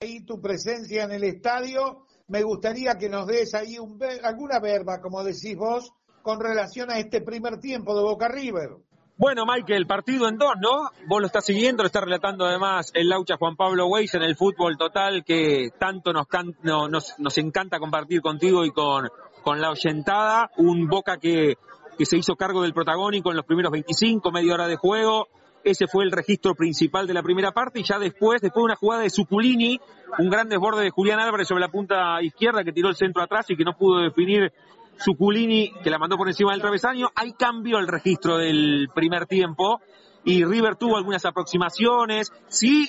ahí tu presencia en el estadio. Me gustaría que nos des ahí un, alguna verba, como decís vos, con relación a este primer tiempo de Boca River. Bueno, Michael, partido en dos, ¿no? Vos lo estás siguiendo, lo está relatando además el Laucha Juan Pablo Weiss en el fútbol total que tanto nos, encanta compartir contigo y con, con la oyentada. Un Boca que, que se hizo cargo del protagónico en los primeros 25, media hora de juego, ese fue el registro principal de la primera parte y ya después, después de una jugada de Suculini, un gran desborde de Julián Álvarez sobre la punta izquierda que tiró el centro atrás y que no pudo definir Suculini, que la mandó por encima del travesaño. Hay cambio el registro del primer tiempo y River tuvo algunas aproximaciones. Sí,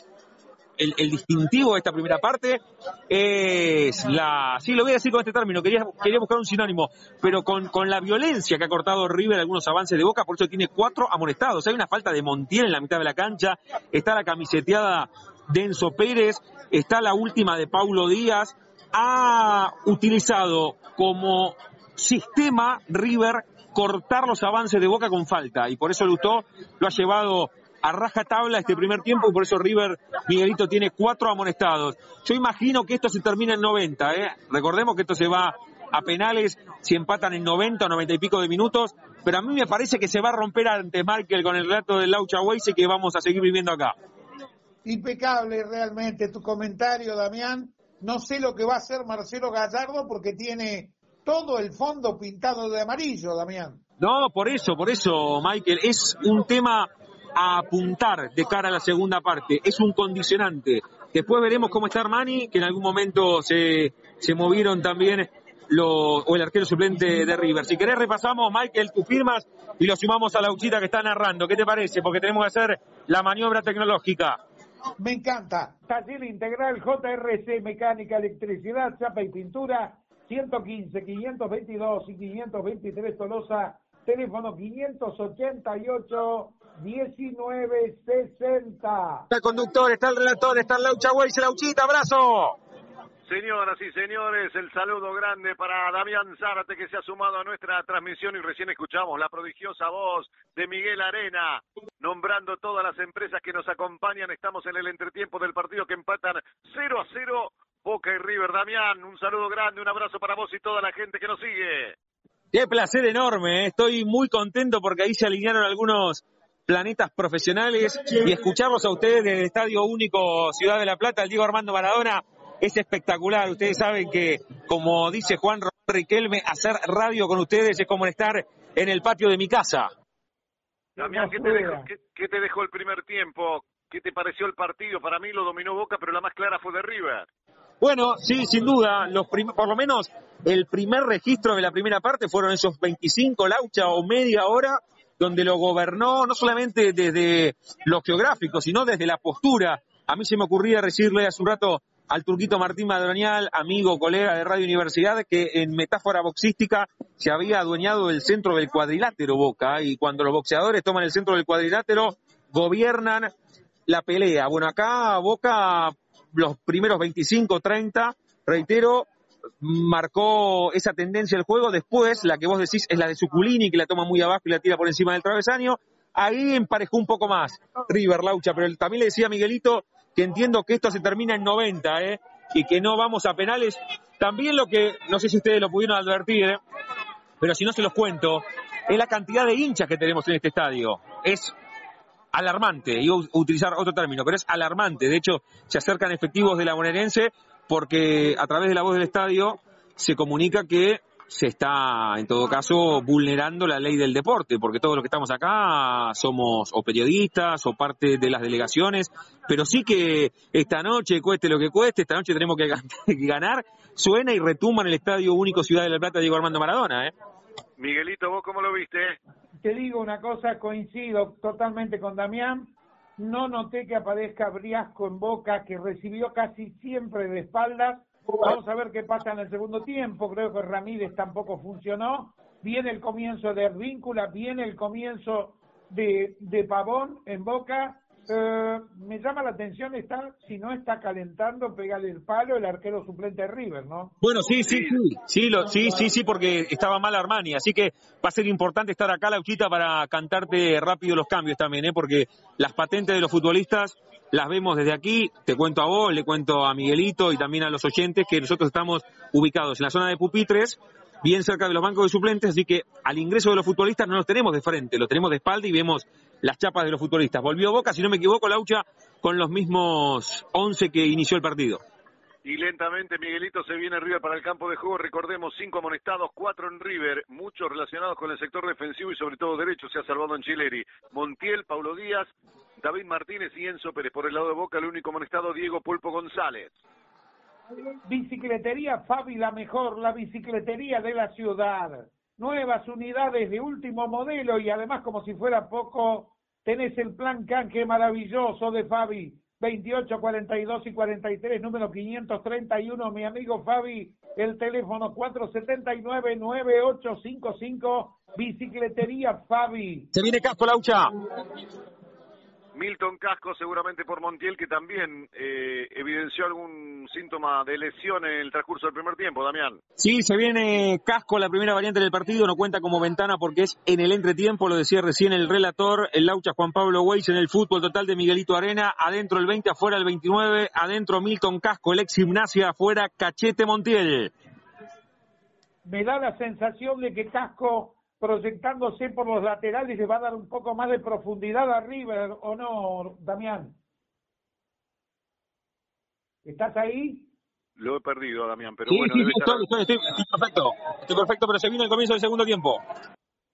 el, distintivo de esta primera parte es la, sí lo voy a decir con este término, quería, quería buscar un sinónimo, pero con, con la violencia que ha cortado River algunos avances de Boca, por eso tiene cuatro amonestados. Hay una falta de Montiel en la mitad de la cancha, está la camiseteada de Enzo Pérez, está la última de Paulo Díaz, ha utilizado como sistema River cortar los avances de Boca con falta y por eso Lutó lo ha llevado a raja tabla este primer tiempo y por eso River Miguelito tiene cuatro amonestados. Yo imagino que esto se termina en 90, ¿eh? Recordemos que esto se va a penales si empatan en 90 o 90 y pico de minutos, pero a mí me parece que se va a romper ante Markel con el relato del Laucha Weise que vamos a seguir viviendo acá. Impecable realmente tu comentario, Damián. No sé lo que va a hacer Marcelo Gallardo porque tiene todo el fondo pintado de amarillo, Damián. No, por eso, por eso, Michael, es un tema a apuntar de cara a la segunda parte. Es un condicionante. Después veremos cómo está Armani, que en algún momento se, se movieron también los, o el arquero suplente de River. Si querés repasamos, Michael, tus firmas y lo sumamos a la uchita que está narrando. ¿Qué te parece? Porque tenemos que hacer la maniobra tecnológica. Me encanta. Taller Integral JRC, Mecánica, Electricidad, Chapa y Pintura, 115, 522 y 523 Tolosa, teléfono 588 1960. Está el conductor, está el relator, está el Laucha Weiss, Lauchita, abrazo. Señoras y señores, el saludo grande para Damián Zárate que se ha sumado a nuestra transmisión y recién escuchamos la prodigiosa voz de Miguel Arena nombrando todas las empresas que nos acompañan. Estamos en el entretiempo del partido que empatan 0 a 0 Boca y River. Damián, un saludo grande, un abrazo para vos y toda la gente que nos sigue. Qué placer enorme, ¿eh? estoy muy contento porque ahí se alinearon algunos planetas profesionales y escucharlos a ustedes desde el Estadio Único Ciudad de la Plata, el Diego Armando Maradona, es espectacular. Ustedes saben que, como dice Juan Riquelme, hacer radio con ustedes es como estar en el patio de mi casa. Damián, ¿qué te, dejó, qué, te dejó el primer tiempo? ¿Qué te pareció el partido? Para mí lo dominó Boca, pero la más clara fue de River. Bueno, sí, sin duda, los por lo menos el primer registro de la primera parte fueron esos 25 laucha o media hora donde lo gobernó no solamente desde lo geográfico, sino desde la postura. A mí se me ocurría decirle hace un rato al turquito Martín Madronial, amigo, colega de Radio Universidad, que en metáfora boxística se había adueñado del centro del cuadrilátero Boca, y cuando los boxeadores toman el centro del cuadrilátero, gobiernan la pelea. Bueno, acá Boca, los primeros 25, 30, reitero, marcó esa tendencia del juego. Después, la que vos decís es la de Suculini, que la toma muy abajo y la tira por encima del travesaño. Ahí emparejó un poco más River Laucha, pero también le decía a Miguelito que entiendo que esto se termina en 90, ¿eh? Y que no vamos a penales. También lo que, no sé si ustedes lo pudieron advertir, ¿eh? pero si no se los cuento, es la cantidad de hinchas que tenemos en este estadio. Es alarmante, iba a utilizar otro término, pero es alarmante. De hecho, se acercan efectivos de la porque a través de la voz del estadio se comunica que se está, en todo caso, vulnerando la ley del deporte, porque todos los que estamos acá somos o periodistas o parte de las delegaciones, pero sí que esta noche, cueste lo que cueste, esta noche tenemos que ganar, suena y retumba en el Estadio Único Ciudad de la Plata Diego Armando Maradona. ¿eh? Miguelito, ¿vos cómo lo viste? Te digo una cosa, coincido totalmente con Damián, no noté que aparezca Briasco en Boca, que recibió casi siempre de espaldas. Vamos a ver qué pasa en el segundo tiempo. Creo que Ramírez tampoco funcionó. Viene el comienzo de Víncula, viene el comienzo de, de Pavón en Boca. Eh, me llama la atención está si no está calentando, pegarle el palo el arquero suplente de River, ¿no? Bueno, sí, sí, sí, sí, lo, sí, sí, sí, porque estaba mal Armani, así que va a ser importante estar acá, Lauchita, para cantarte rápido los cambios también, ¿eh? porque las patentes de los futbolistas las vemos desde aquí, te cuento a vos, le cuento a Miguelito y también a los oyentes que nosotros estamos ubicados en la zona de pupitres, bien cerca de los bancos de suplentes, así que al ingreso de los futbolistas no los tenemos de frente, los tenemos de espalda y vemos las chapas de los futbolistas. Volvió Boca, si no me equivoco, Laucha, con los mismos 11 que inició el partido. Y lentamente Miguelito se viene River para el campo de juego. Recordemos, cinco amonestados, cuatro en River, muchos relacionados con el sector defensivo y sobre todo derecho. Se ha salvado en Chileri. Montiel, Paulo Díaz, David Martínez y Enzo Pérez. Por el lado de Boca, el único amonestado, Diego Pulpo González. Bicicletería Fabi, la mejor, la bicicletería de la ciudad nuevas unidades de último modelo y además como si fuera poco, tenés el plan canje maravilloso de Fabi, 28, 42 y 43, número 531, mi amigo Fabi, el teléfono 479-9855, bicicletería Fabi. Se viene Casco Laucha. Milton Casco seguramente por Montiel que también eh, evidenció algún síntoma de lesión en el transcurso del primer tiempo, Damián. Sí, se viene Casco, la primera variante del partido, no cuenta como ventana porque es en el entretiempo, lo decía recién el relator, el Laucha Juan Pablo Weiss en el fútbol total de Miguelito Arena, adentro el 20, afuera el 29, adentro Milton Casco, el ex gimnasia, afuera Cachete Montiel. Me da la sensación de que Casco proyectándose por los laterales, le va a dar un poco más de profundidad a River, ¿o no, Damián? ¿Estás ahí? Lo he perdido, Damián, pero sí, bueno. Sí, estoy, estoy, perfecto, estoy perfecto, pero se vino el comienzo del segundo tiempo.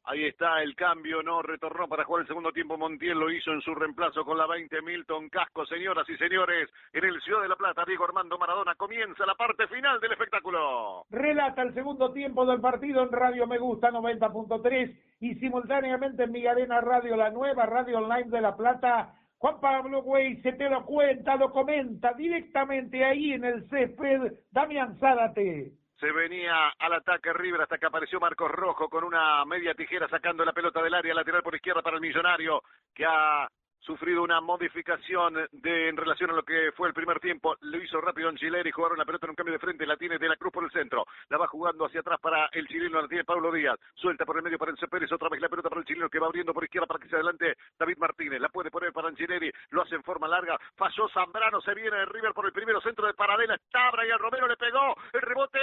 Ahí está el cambio, no retornó para jugar el segundo tiempo. Montiel lo hizo en su reemplazo con la 20 Milton Casco. Señoras y señores, en el Ciudad de la Plata, Diego Armando Maradona comienza la parte final del espectáculo. Relata el segundo tiempo del partido en Radio Me Gusta 90.3 y simultáneamente en mi arena radio, la nueva radio online de La Plata. Juan Pablo Güey se te lo cuenta, lo comenta directamente ahí en el césped. Damián Zárate se venía al ataque River hasta que apareció Marcos Rojo con una media tijera sacando la pelota del área lateral por izquierda para el millonario que ha sufrido una modificación de, en relación a lo que fue el primer tiempo. Lo hizo rápido en Chileri, jugaron la pelota en un cambio de frente, la tiene de la Cruz por el centro. La va jugando hacia atrás para el chileno, la tiene Pablo Díaz. Suelta por el medio para Enzo Pérez, otra vez la pelota para el chileno que va abriendo por izquierda para que se adelante David Martínez. La puede poner para Anchileri, lo hace en forma larga. Falló Zambrano, se viene de River por el primero centro de Paradela. Y el Romero le pegó. El rebote,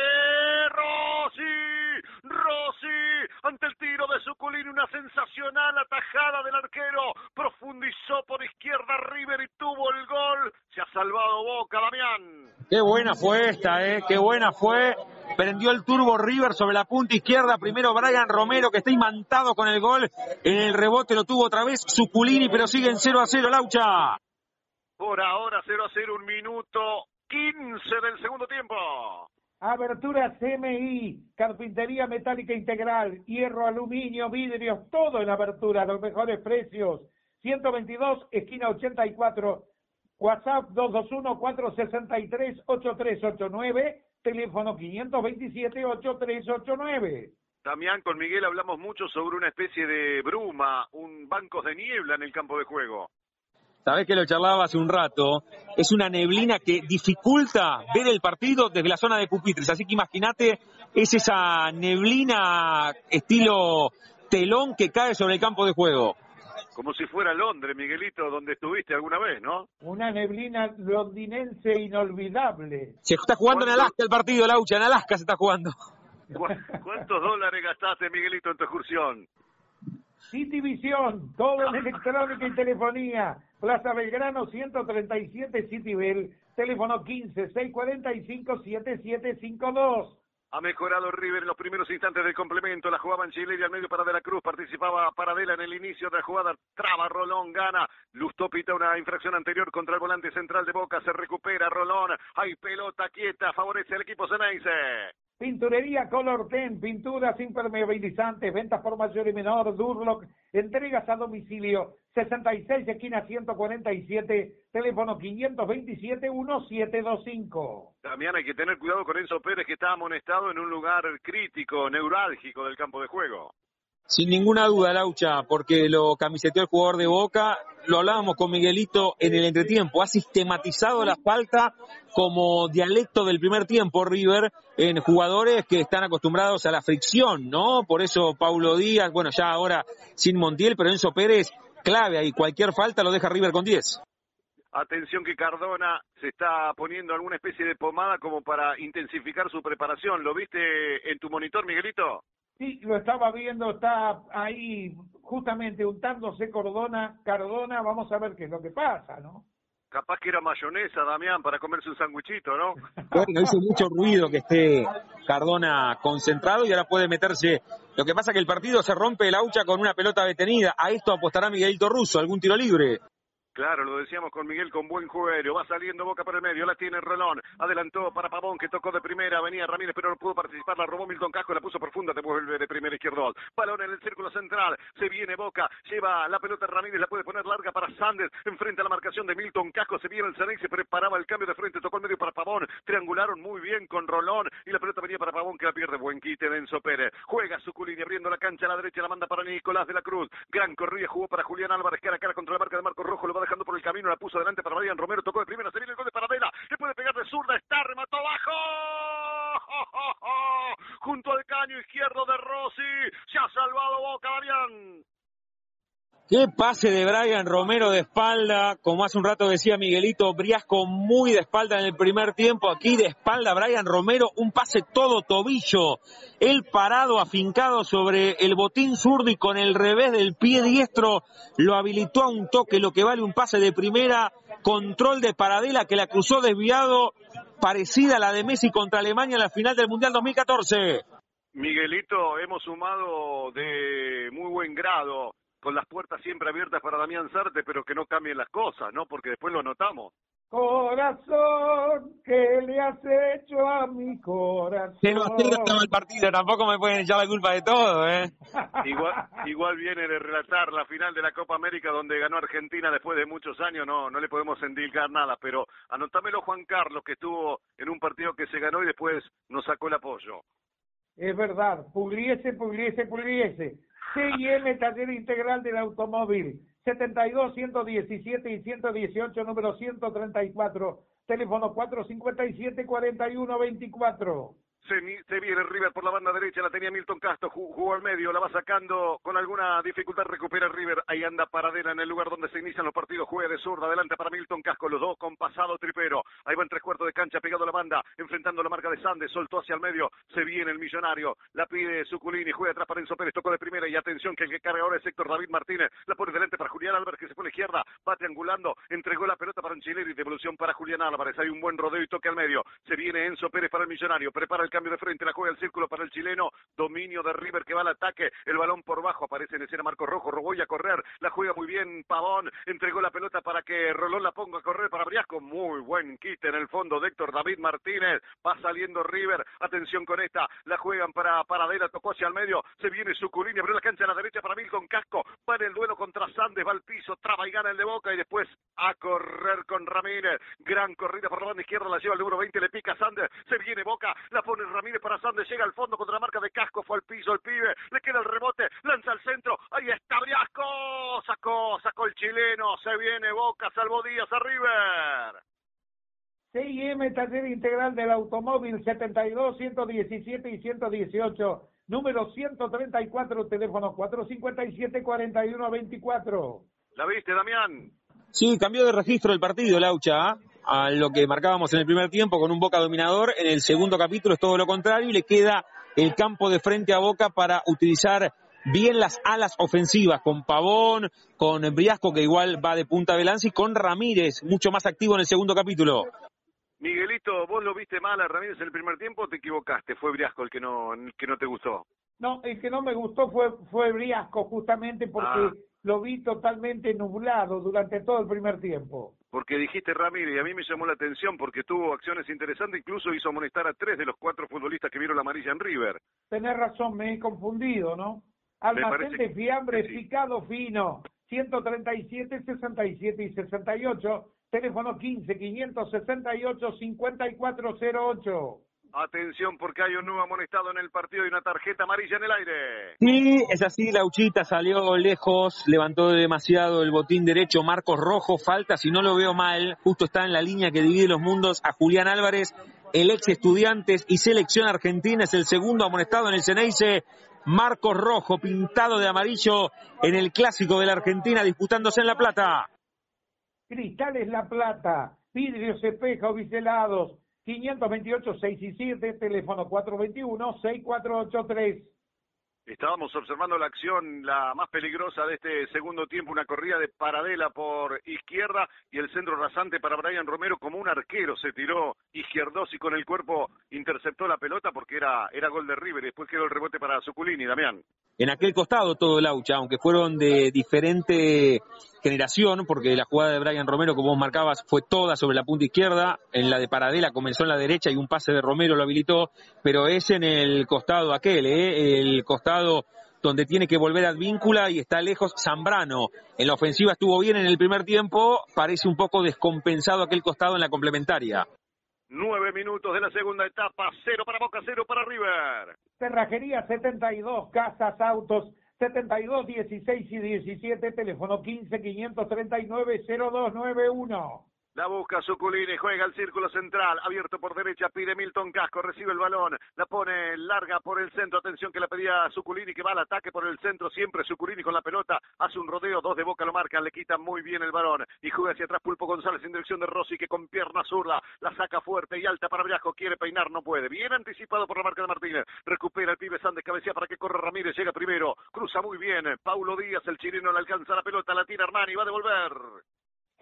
Rossi, Rossi, ante el tiro de Suculini, una sensacional atajada del arquero. Profundizó por izquierda River y tuvo el gol. Se ha salvado Boca, Damián. Qué buena fue esta, ¿eh? Qué buena fue. Prendió el turbo River sobre la punta izquierda. Primero Brian Romero, que está imantado con el gol. En el rebote lo tuvo otra vez Suculini, pero sigue en 0 a 0, Laucha. Por ahora 0 a 0, un minuto 15 del segundo tiempo. Abertura CMI, carpintería metálica integral, hierro, aluminio, vidrios, todo en abertura, los mejores precios. 122, esquina 84, WhatsApp 221-463-8389, teléfono 527-8389. Damián, con Miguel hablamos mucho sobre una especie de bruma, un banco de niebla en el campo de juego. Sabés que lo charlaba hace un rato, es una neblina que dificulta ver el partido desde la zona de pupitres, así que imagínate, es esa neblina estilo telón que cae sobre el campo de juego como si fuera Londres, Miguelito, donde estuviste alguna vez, ¿no? Una neblina londinense inolvidable. Se está jugando en Alaska el partido, Laucha, en Alaska se está jugando. ¿Cuántos dólares gastaste, Miguelito, en tu excursión? City Vision, todo en electrónica y telefonía. Plaza Belgrano 137 City Bell, teléfono 15 645 7752. Ha mejorado River en los primeros instantes del complemento. La jugaba y al medio para De la Cruz. Participaba Paradela en el inicio de la jugada. Traba Rolón, gana. Lustó pita una infracción anterior contra el volante central de Boca. Se recupera Rolón. Hay pelota quieta. Favorece al equipo Ceneice. Pinturería Color Ten, pinturas impermeabilizantes, ventas por mayor y menor, Durlock, entregas a domicilio, 66 esquina 147, teléfono 527-1725. También hay que tener cuidado con Enzo Pérez que está amonestado en un lugar crítico, neurálgico del campo de juego. Sin ninguna duda, Laucha, porque lo camiseteó el jugador de Boca, lo hablábamos con Miguelito en el entretiempo, ha sistematizado la falta como dialecto del primer tiempo River en jugadores que están acostumbrados a la fricción, ¿no? Por eso Paulo Díaz, bueno, ya ahora sin Montiel, pero Enzo Pérez clave ahí, cualquier falta lo deja River con 10. Atención que Cardona se está poniendo alguna especie de pomada como para intensificar su preparación. ¿Lo viste en tu monitor, Miguelito? Sí, lo estaba viendo, está ahí justamente untándose Cardona, Cardona, vamos a ver qué es lo que pasa, ¿no? Capaz que era mayonesa, Damián, para comerse un sanguichito, ¿no? Bueno, hizo mucho ruido que esté Cardona concentrado y ahora puede meterse. Lo que pasa es que el partido se rompe el aucha con una pelota detenida. A esto apostará Miguelito Russo, algún tiro libre. Claro, lo decíamos con Miguel con buen juego. Va saliendo Boca por el medio. La tiene Rolón. Adelantó para Pavón que tocó de primera. Venía Ramírez pero no pudo participar. La robó Milton Casco. La puso profunda. Te vuelve de primera izquierdo. Balón en el círculo central. Se viene Boca. Lleva la pelota Ramírez. La puede poner larga para Sanders. Enfrente a la marcación de Milton Casco. Se viene el Ceney. Se preparaba el cambio de frente. Tocó el medio para Pavón. Triangularon muy bien con Rolón. Y la pelota venía para Pavón que la pierde. Buen quite de Enzo Pérez. Juega Suculini abriendo la cancha a la derecha. La manda para Nicolás de la Cruz. Gran corrida. Jugó para Julián Álvarez. Cara a cara contra la marca de Marco Rojo. Dejando por el camino. La puso adelante para Brian Romero, tocó de primera, se viene el gol de Paradela, le puede pegar de zurda, está, remató abajo, junto al caño izquierdo de Rossi, se ha salvado Boca, Darian. Qué pase de Brian Romero de espalda, como hace un rato decía Miguelito, Briasco muy de espalda en el primer tiempo, aquí de espalda Brian Romero, un pase todo tobillo, él parado, afincado sobre el botín zurdo y con el revés del pie diestro lo habilitó a un toque, lo que vale un pase de primera, control de Paradela que la cruzó desviado, parecida a la de Messi contra Alemania en la final del Mundial 2014. Miguelito, hemos sumado de muy buen grado con las puertas siempre abiertas para Damián Sarte, pero que no cambien las cosas, ¿no? Porque después lo notamos. Corazón, ¿qué le has hecho a mi corazón? No estaba el partido, tampoco me pueden echar la culpa de todo, ¿eh? Igual, igual viene de relatar la final de la Copa América donde ganó Argentina después de muchos años, no, no le podemos endilgar nada, pero anotámelo Juan Carlos, que estuvo en un partido que se ganó y después nos sacó el apoyo. Es verdad, Pugliese, Pugliese, Pugliese CIM Taller Integral del Automóvil, 72, 117 y 118, número 134, teléfono 457 4124. Se, se, viene River por la banda derecha, la tenía Milton Castro, jugó, al medio, la va sacando con alguna dificultad, recupera River, ahí anda Paradela en el lugar donde se inician los partidos, juega de zurda, adelante para Milton Casco, los dos con pasado tripero, ahí va en tres cuartos de cancha, pegado a la banda, enfrentando la marca de Sandes, soltó hacia el medio, se viene el millonario, la pide Suculini, juega atrás para Enzo Pérez, tocó de primera y atención que el que carga ahora es Héctor David Martínez, la pone delante para Julián Álvarez que se pone izquierda, va triangulando, entregó la pelota para Anchileri, devolución para Julián Álvarez, hay un buen rodeo y toque al medio, se viene Enzo Pérez para el millonario, prepara el cambio de frente, la juega el círculo para el chileno, dominio de River que va al ataque, el balón por bajo, aparece en escena Marco Rojo, Roboy a correr, la juega muy bien Pavón, entregó la pelota para que Rolón la ponga a correr para Briasco, muy buen quite en el fondo Héctor David Martínez, va saliendo River, atención con esta, la juegan para Paradela, tocó hacia el medio, se viene Suculini, abrió la cancha a la derecha para Milton Casco, va el duelo contra Sandes, va al piso, traba y gana el de Boca y después a correr con Ramírez, gran corrida por la banda izquierda, la lleva el número 20, le pica Sandes, se viene Boca, la pone Ramírez para Sandes, llega al fondo contra la marca de Casco, fue al piso el pibe, le queda el rebote, lanza al centro, ahí está Briasco, sacó, sacó el chileno, se viene Boca, salvó Díaz a River. CIM Taller Integral del Automóvil 72, 117 y 118, número 134, teléfono 457-4124. ¿La viste, Damián? Sí, cambió de registro el partido, Laucha, a lo que marcábamos en el primer tiempo con un Boca dominador. En el segundo capítulo es todo lo contrario y le queda el campo de frente a Boca para utilizar bien las alas ofensivas, con Pavón, con Briasco, que igual va de punta de lanza, y con Ramírez, mucho más activo en el segundo capítulo. Miguelito, ¿vos lo viste mal a Ramírez en el primer tiempo o te equivocaste? ¿Fue Briasco el que no, el que no te gustó? No, el que no me gustó fue, fue Briasco, justamente porque... Ah lo vi totalmente nublado durante todo el primer tiempo. Porque dijiste Ramírez, y a mí me llamó la atención porque tuvo acciones interesantes, incluso hizo amonestar a tres de los cuatro futbolistas que vieron la amarilla en River. Tenés razón, me he confundido, ¿no? Almacén de fiambre picado fino, 137, 67 y 68, teléfono 15 568 5408. Atención porque hay un nuevo amonestado en el partido y una tarjeta amarilla en el aire. Sí, es así, Lauchita salió lejos, levantó demasiado el botín derecho, Marcos Rojo, falta, si no lo veo mal, justo está en la línea que divide los mundos a Julián Álvarez, el ex estudiantes y selección argentina, es el segundo amonestado en el Ceneice, Marcos Rojo, pintado de amarillo en el clásico de la Argentina, disputándose en La Plata. Cristales La Plata, vidrios, espejos, biselados, 528 6 y 7, teléfono 421 6483. Estábamos observando la acción, la más peligrosa de este segundo tiempo, una corrida de paradela por izquierda y el centro rasante para Brian Romero como un arquero se tiró izquierdos y con el cuerpo interceptó la pelota porque era, era gol de River después quedó el rebote para Zuculini, Damián. En aquel costado todo el Aucha, aunque fueron de diferente generación, porque la jugada de Brian Romero, como vos marcabas, fue toda sobre la punta izquierda, en la de Paradela comenzó en la derecha y un pase de Romero lo habilitó, pero es en el costado aquel, ¿eh? el costado donde tiene que volver a Advíncula y está lejos Zambrano. En la ofensiva estuvo bien en el primer tiempo, parece un poco descompensado aquel costado en la complementaria. Nueve minutos de la segunda etapa, cero para Boca, cero para River. Cerrajería 72, casas, autos 72, 16 y 17, teléfono 15 539 0291. La busca Suculini, juega al círculo central, abierto por derecha, pide Milton Casco, recibe el balón, la pone larga por el centro, atención que la pedía Suculini, que va al ataque por el centro, siempre Suculini con la pelota, hace un rodeo, dos de boca lo marcan, le quita muy bien el balón, y juega hacia atrás Pulpo González en dirección de Rossi, que con pierna zurda, la saca fuerte y alta para Briasco, quiere peinar, no puede, bien anticipado por la marca de Martínez, recupera el pibe Sandes, cabecea para que corra Ramírez, llega primero, cruza muy bien, Paulo Díaz, el chileno le alcanza la pelota, la tira Armani, va a devolver.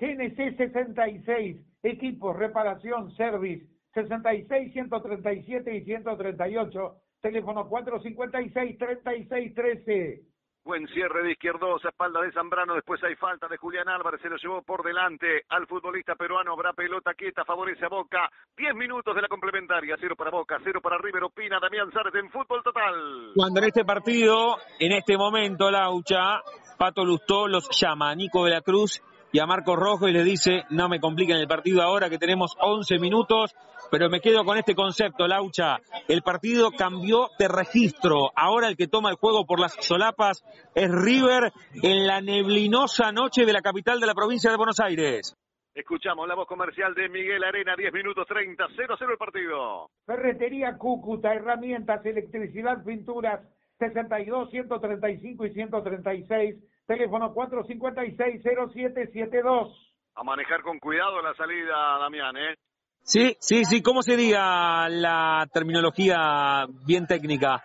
GNC 66, equipos, reparación, service, 66, 137 y 138, teléfono 456 3613. Buen cierre de izquierdos, espalda de Zambrano, después hay falta de Julián Álvarez, se lo llevó por delante al futbolista peruano, habrá pelota quieta, favorece a Boca, 10 minutos de la complementaria, cero para Boca, cero para River, opina Damián Sárez en fútbol total. Cuando en este partido, en este momento, Laucha, Pato Lustó los llama a Nico de la Cruz y a Marcos Rojo y le dice, no me compliquen el partido ahora que tenemos 11 minutos, pero me quedo con este concepto, Laucha. El partido cambió de registro. Ahora el que toma el juego por las solapas es River en la neblinosa noche de la capital de la provincia de Buenos Aires. Escuchamos la voz comercial de Miguel Arena, 10 minutos 30, 0-0 el partido. Ferretería Cúcuta, herramientas, electricidad, pinturas, 62, 135 y 136 teléfono 456-0772. A manejar con cuidado la salida, Damián, ¿eh? Sí, sí, sí, ¿cómo sería la terminología bien técnica?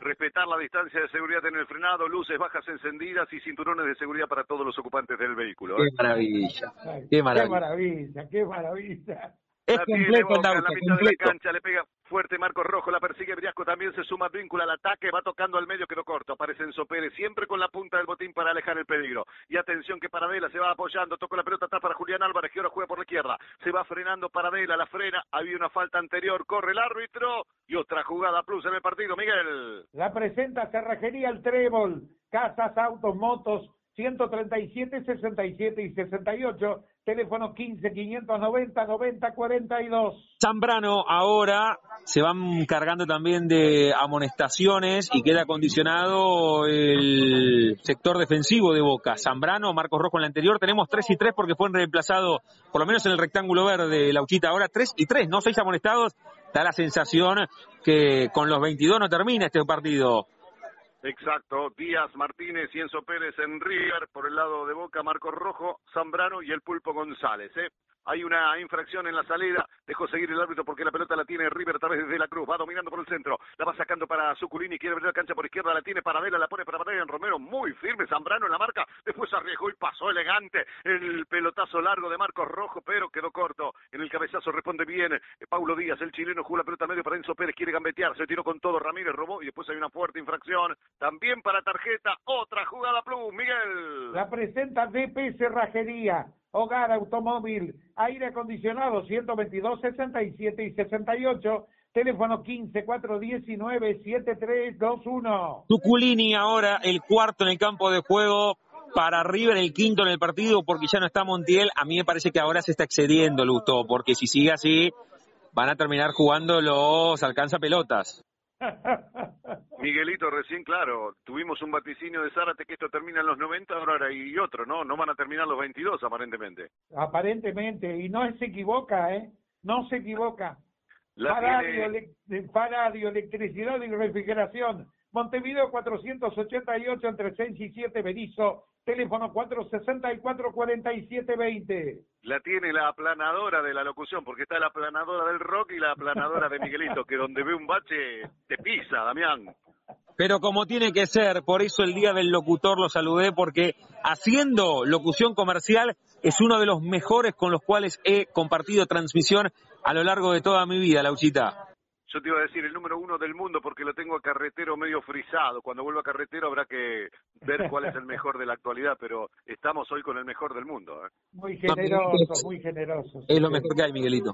Respetar la distancia de seguridad en el frenado, luces bajas encendidas y cinturones de seguridad para todos los ocupantes del vehículo. ¿eh? Qué maravilla, qué maravilla. Qué maravilla, qué maravilla. Es completo, Boca, Laucha, en la mitad de la completo. cancha, le pega fuerte Marcos Rojo, la persigue Briasco, también se suma Víncula al ataque, va tocando al medio, quedó corto, aparece Enzo Pérez, siempre con la punta del botín para alejar el peligro. Y atención que Paradela se va apoyando, toca la pelota atrás para Julián Álvarez, que ahora juega por la izquierda, se va frenando Paradela, la frena, había una falta anterior, corre el árbitro y otra jugada plus en el partido, Miguel. La presenta Cerrajería El Trébol, casas, autos, motos, 137, 67 y 68, teléfono 15 590 90 42. Zambrano ahora se van cargando también de amonestaciones y queda condicionado el sector defensivo de Boca. Zambrano, Marcos Rojo en la anterior, tenemos 3 y 3 porque fueron reemplazados, por lo menos en el rectángulo verde, Lauchita. Ahora 3 y 3, no 6 amonestados. Da la sensación que con los 22 no termina este partido. Exacto, Díaz, Martínez y Pérez en River, por el lado de Boca, Marcos Rojo, Zambrano y el Pulpo González. ¿eh? Hay una infracción en la salida, dejó seguir el árbitro porque la pelota la tiene River a través de la cruz, va dominando por el centro, la va sacando para Zuculini, quiere abrir la cancha por izquierda, la tiene para Vela, la pone para Brian Romero, muy firme, Zambrano en la marca, después arriesgó y pasó elegante el pelotazo largo de Marcos Rojo, pero quedó corto, en el cabezazo responde bien eh, Paulo Díaz, el chileno jugó la pelota medio para Enzo Pérez, quiere gambetear, se tiró con todo, Ramírez. Robó y después hay una fuerte infracción, también para tarjeta, otra jugada plus, Miguel. La presenta DP Cerrajería, hogar, automóvil, aire acondicionado, 122, 67 y 68, teléfono 15 419 7321. Tuculini ahora el cuarto en el campo de juego para River, el quinto en el partido porque ya no está Montiel. A mí me parece que ahora se está excediendo Lusto, porque si sigue así van a terminar jugando los alcanza pelotas. Miguelito, recién, claro, tuvimos un vaticinio de Zárate que esto termina en los 90, ahora hay otro, ¿no? No van a terminar los 22, aparentemente. Aparentemente, y no se equivoca, ¿eh? No se equivoca. para, tiene... electricidad y refrigeración. Montevideo 488 entre 6 y 7 Berizo Teléfono 464-4720. La tiene la aplanadora de la locución, porque está la aplanadora del rock y la aplanadora de Miguelito, que donde ve un bache te pisa, Damián. Pero como tiene que ser, por eso el día del locutor lo saludé, porque haciendo locución comercial es uno de los mejores con los cuales he compartido transmisión a lo largo de toda mi vida, Lauchita. Yo te iba a decir el número uno del mundo porque lo tengo a carretero medio frisado. Cuando vuelva a carretero habrá que ver cuál es el mejor de la actualidad, pero estamos hoy con el mejor del mundo. ¿eh? Muy generoso, muy generoso. Es lo mejor que hay, Miguelito.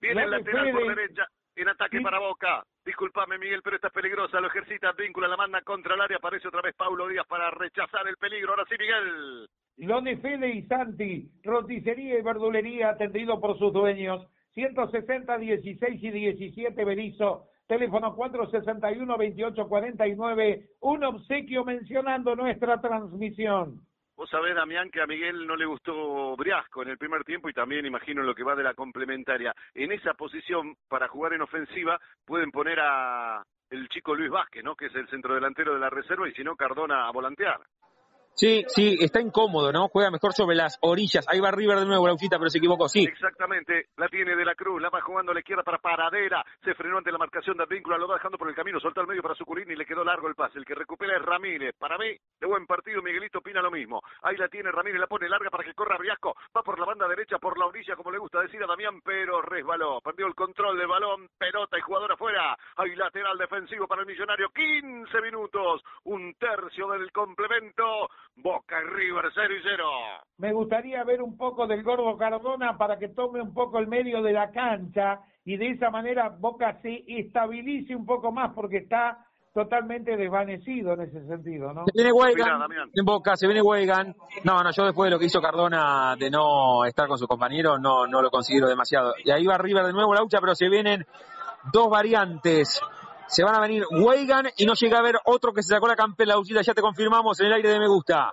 Viene el lateral por derecha, en ataque para Boca. Disculpame, Miguel, pero esta es peligrosa. Lo ejercita, víncula, la manda contra el área. Aparece otra vez Paulo Díaz para rechazar el peligro. Ahora sí, Miguel. Lone Fede y Santi, roticería y verdulería atendido por sus dueños 160, 16 y 17 Berizo, teléfono 461 2849, un obsequio mencionando nuestra transmisión. Vos sabés, Damián, que a Miguel no le gustó Briasco en el primer tiempo y también imagino lo que va de la complementaria. En esa posición, para jugar en ofensiva, pueden poner a el chico Luis Vázquez, ¿no? Que es el centro delantero de la reserva y si no, Cardona a volantear. Sí, sí, está incómodo, ¿no? Juega mejor sobre las orillas. Ahí va River de nuevo, Lautita, pero se equivocó, sí. Exactamente, la tiene de la Cruz, la va jugando a la izquierda para Paradera. Se frenó ante la marcación de Advíncula, lo va dejando por el camino, soltó al medio para Sucurín y le quedó largo el pase. El que recupera es Ramírez. Para mí, de buen partido, Miguelito opina lo mismo. Ahí la tiene Ramírez, la pone larga para que corra Briasco. Va por la banda derecha, por la orilla, como le gusta decir a Damián, pero resbaló. Perdió el control del balón, pelota y jugador afuera. Hay lateral defensivo para el millonario. 15 minutos, un tercio del complemento. Boca y River 0 y 0. Me gustaría ver un poco del gordo Cardona para que tome un poco el medio de la cancha y de esa manera Boca se estabilice un poco más porque está totalmente desvanecido en ese sentido, ¿no? Se viene Weigan en Boca, se viene Weigan. No, no, yo después de lo que hizo Cardona de no estar con su compañero, no, no lo considero demasiado. Y ahí va River de nuevo la lucha, pero se vienen dos variantes se van a venir Weigan y no llega a ver otro que se sacó la campera, ya te confirmamos en el aire de Me Gusta.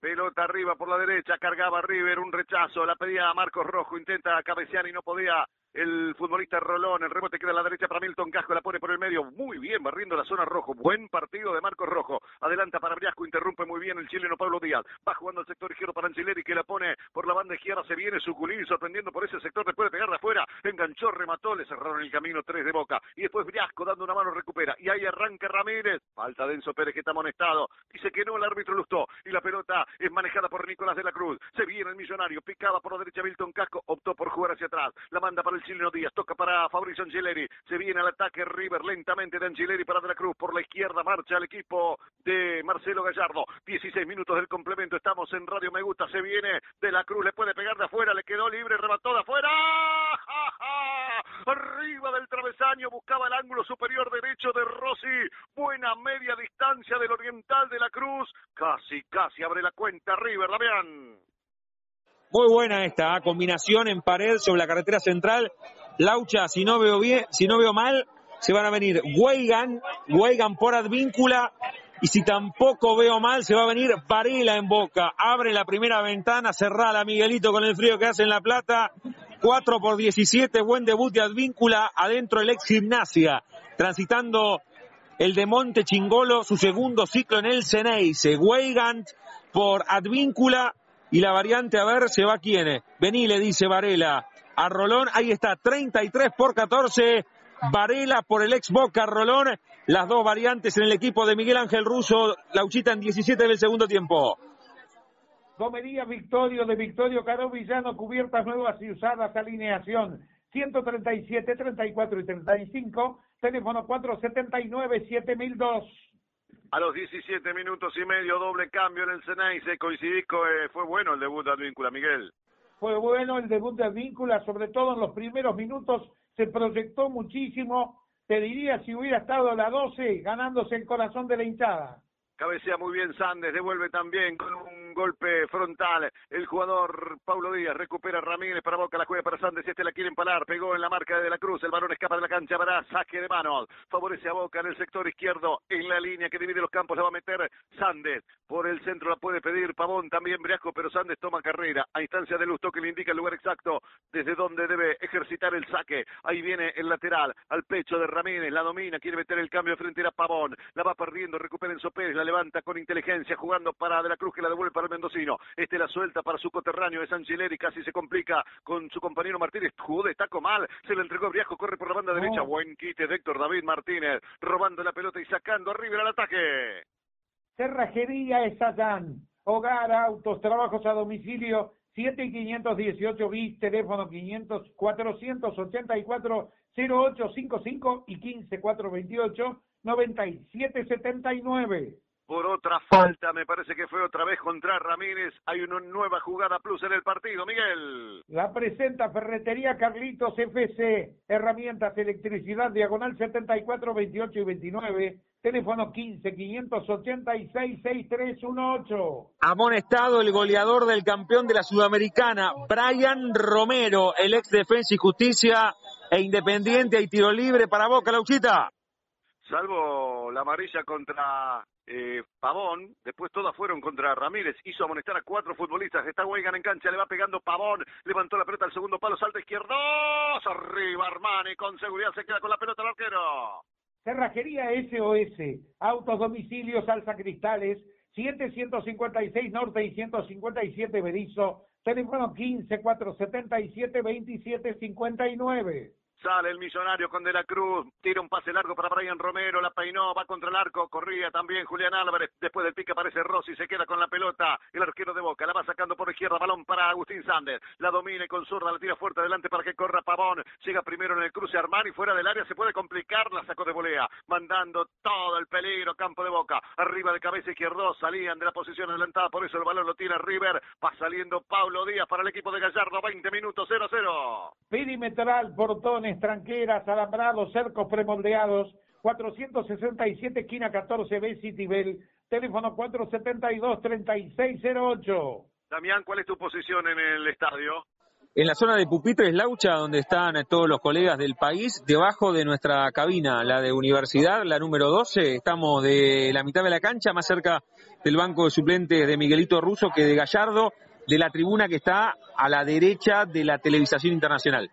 Pelota arriba por la derecha, cargaba River, un rechazo, la pedía Marcos Rojo, intenta cabecear y no podía el futbolista Rolón, el rebote queda a la derecha para Milton Casco, la pone por el medio, muy bien, barriendo la zona rojo, buen partido de Marcos Rojo, adelanta para Briasco, interrumpe muy bien el chileno Pablo Díaz, va jugando al sector izquierdo para Angeleri que la pone por la banda izquierda, se viene Suculini sorprendiendo por ese sector, después de pegar de afuera, enganchó, remató, le cerraron el camino tres de Boca, y después Briasco dando una mano recupera, y ahí arranca Ramírez, falta Denso Pérez que está amonestado, dice que no, el árbitro lustó, y la pelota es manejada por Nicolás de la Cruz, se viene el millonario, picaba por la derecha Milton Casco, optó por jugar hacia atrás, la manda para el chileno Díaz, toca para Fabrizio Angeleri, se viene al ataque River lentamente de Angeleri para De la Cruz, por la izquierda marcha el equipo de Marcelo Gallardo, 16 minutos del complemento, estamos en Radio Me Gusta, se viene De la Cruz, le puede pegar de afuera, le quedó libre, remató de afuera, arriba del travesaño, buscaba el ángulo superior derecho de Rossi, buena media distancia del Oriental de la Cruz, casi, casi abre la cuenta. River, Damián. Muy buena esta ¿ah? combinación en pared sobre la carretera central. Laucha, si no veo bien, si no veo mal, se van a venir Weigan, Weigan por Advíncula. Y si tampoco veo mal, se va a venir Varela en boca. Abre la primera ventana, cerrada Miguelito con el frío que hace en La Plata. 4 por 17, buen debut de Advíncula, adentro el ex gimnasia. Transitando el de Monte Chingolo, su segundo ciclo en el Ceneice. Weigand por Advíncula y la variante, a ver, se va quién. Vení, le dice Varela. A Rolón, ahí está, 33 por 14. Varela por el ex Boca Rolón. Las dos variantes en el equipo de Miguel Ángel Russo. Lauchita en 17 del segundo tiempo. Comería Victorio de Victorio Caro Villano, cubiertas nuevas y usadas, alineación 137, 34 y 35, teléfono 479 7002. A los 17 minutos y medio, doble cambio en el se Coincidís, eh, fue bueno el debut de Advíncula, Miguel. Fue bueno el debut de Advíncula, sobre todo en los primeros minutos se proyectó muchísimo. Te diría si hubiera estado a la 12 ganándose el corazón de la hinchada. Cabecea muy bien Sandes, devuelve también con un golpe frontal. El jugador Paulo Díaz recupera Ramírez para Boca, la juega para Sandes, este la quiere empalar, pegó en la marca de la Cruz, el balón escapa de la cancha, para saque de manos, favorece a Boca en el sector izquierdo, en la línea que divide los campos, la va a meter Sandes, por el centro la puede pedir Pavón, también Briasco, pero Sandes toma carrera, a instancia de Lusto que le indica el lugar exacto desde donde debe ejercitar el saque, ahí viene el lateral, al pecho de Ramírez, la domina, quiere meter el cambio frente a Pavón, la va perdiendo, recupera Enzo Pérez, la levanta con inteligencia, jugando para De la Cruz que la devuelve para mendocino, este la suelta para su coterráneo de San y casi se complica con su compañero Martínez, jugó de taco mal, se le entregó Briasco, corre por la banda derecha, buen quite de Héctor David Martínez, robando la pelota y sacando arriba al ataque. Cerrajería Esayán, hogar, autos, trabajos a domicilio, 7518 bis, teléfono 500 484 0855 y 15428 9779 por otra falta, me parece que fue otra vez contra Ramírez. Hay una nueva jugada plus en el partido, Miguel. La presenta Ferretería Carlitos FC, herramientas, electricidad, diagonal 74, 28 y 29, teléfono 15 586 6318. Amonestado el goleador del campeón de la Sudamericana, Brian Romero, el ex Defensa y Justicia e Independiente y tiro libre para Boca, Lauchita. Salvo la amarilla contra eh, Pavón, después todas fueron contra Ramírez, hizo amonestar a cuatro futbolistas, está Weigan en cancha, le va pegando Pavón, levantó la pelota al segundo palo, salta izquierdo, arriba Armani, con seguridad se queda con la pelota el arquero. Cerrajería SOS, autos domicilios, alza cristales, 756 Norte y 157 Berizo, teléfono 15 477 2759. Sale el millonario con De la Cruz, tira un pase largo para Brian Romero, la peinó, va contra el arco, corría también Julián Álvarez, después del pique aparece Rossi, se queda con la pelota, el arquero de Boca, la va sacando por izquierda, balón para Agustín Sander, la domina con zurda, la tira fuerte adelante para que corra Pavón, llega primero en el cruce Armani, fuera del área, se puede complicar, la sacó de volea, mandando todo el peligro, campo de Boca, arriba de cabeza izquierdo, salían de la posición adelantada, por eso el balón lo tiene River, va saliendo Pablo Díaz para el equipo de Gallardo, 20 minutos, 0-0. Perimetral, portón tranqueras, alambrados, cercos premoldeados, 467 esquina 14 B Citibel, teléfono 472-3608. Damián, ¿cuál es tu posición en el estadio? En la zona de pupitres Laucha, donde están todos los colegas del país, debajo de nuestra cabina, la de universidad, la número 12, estamos de la mitad de la cancha, más cerca del banco de suplentes de Miguelito Russo que de Gallardo, de la tribuna que está a la derecha de la televisación internacional.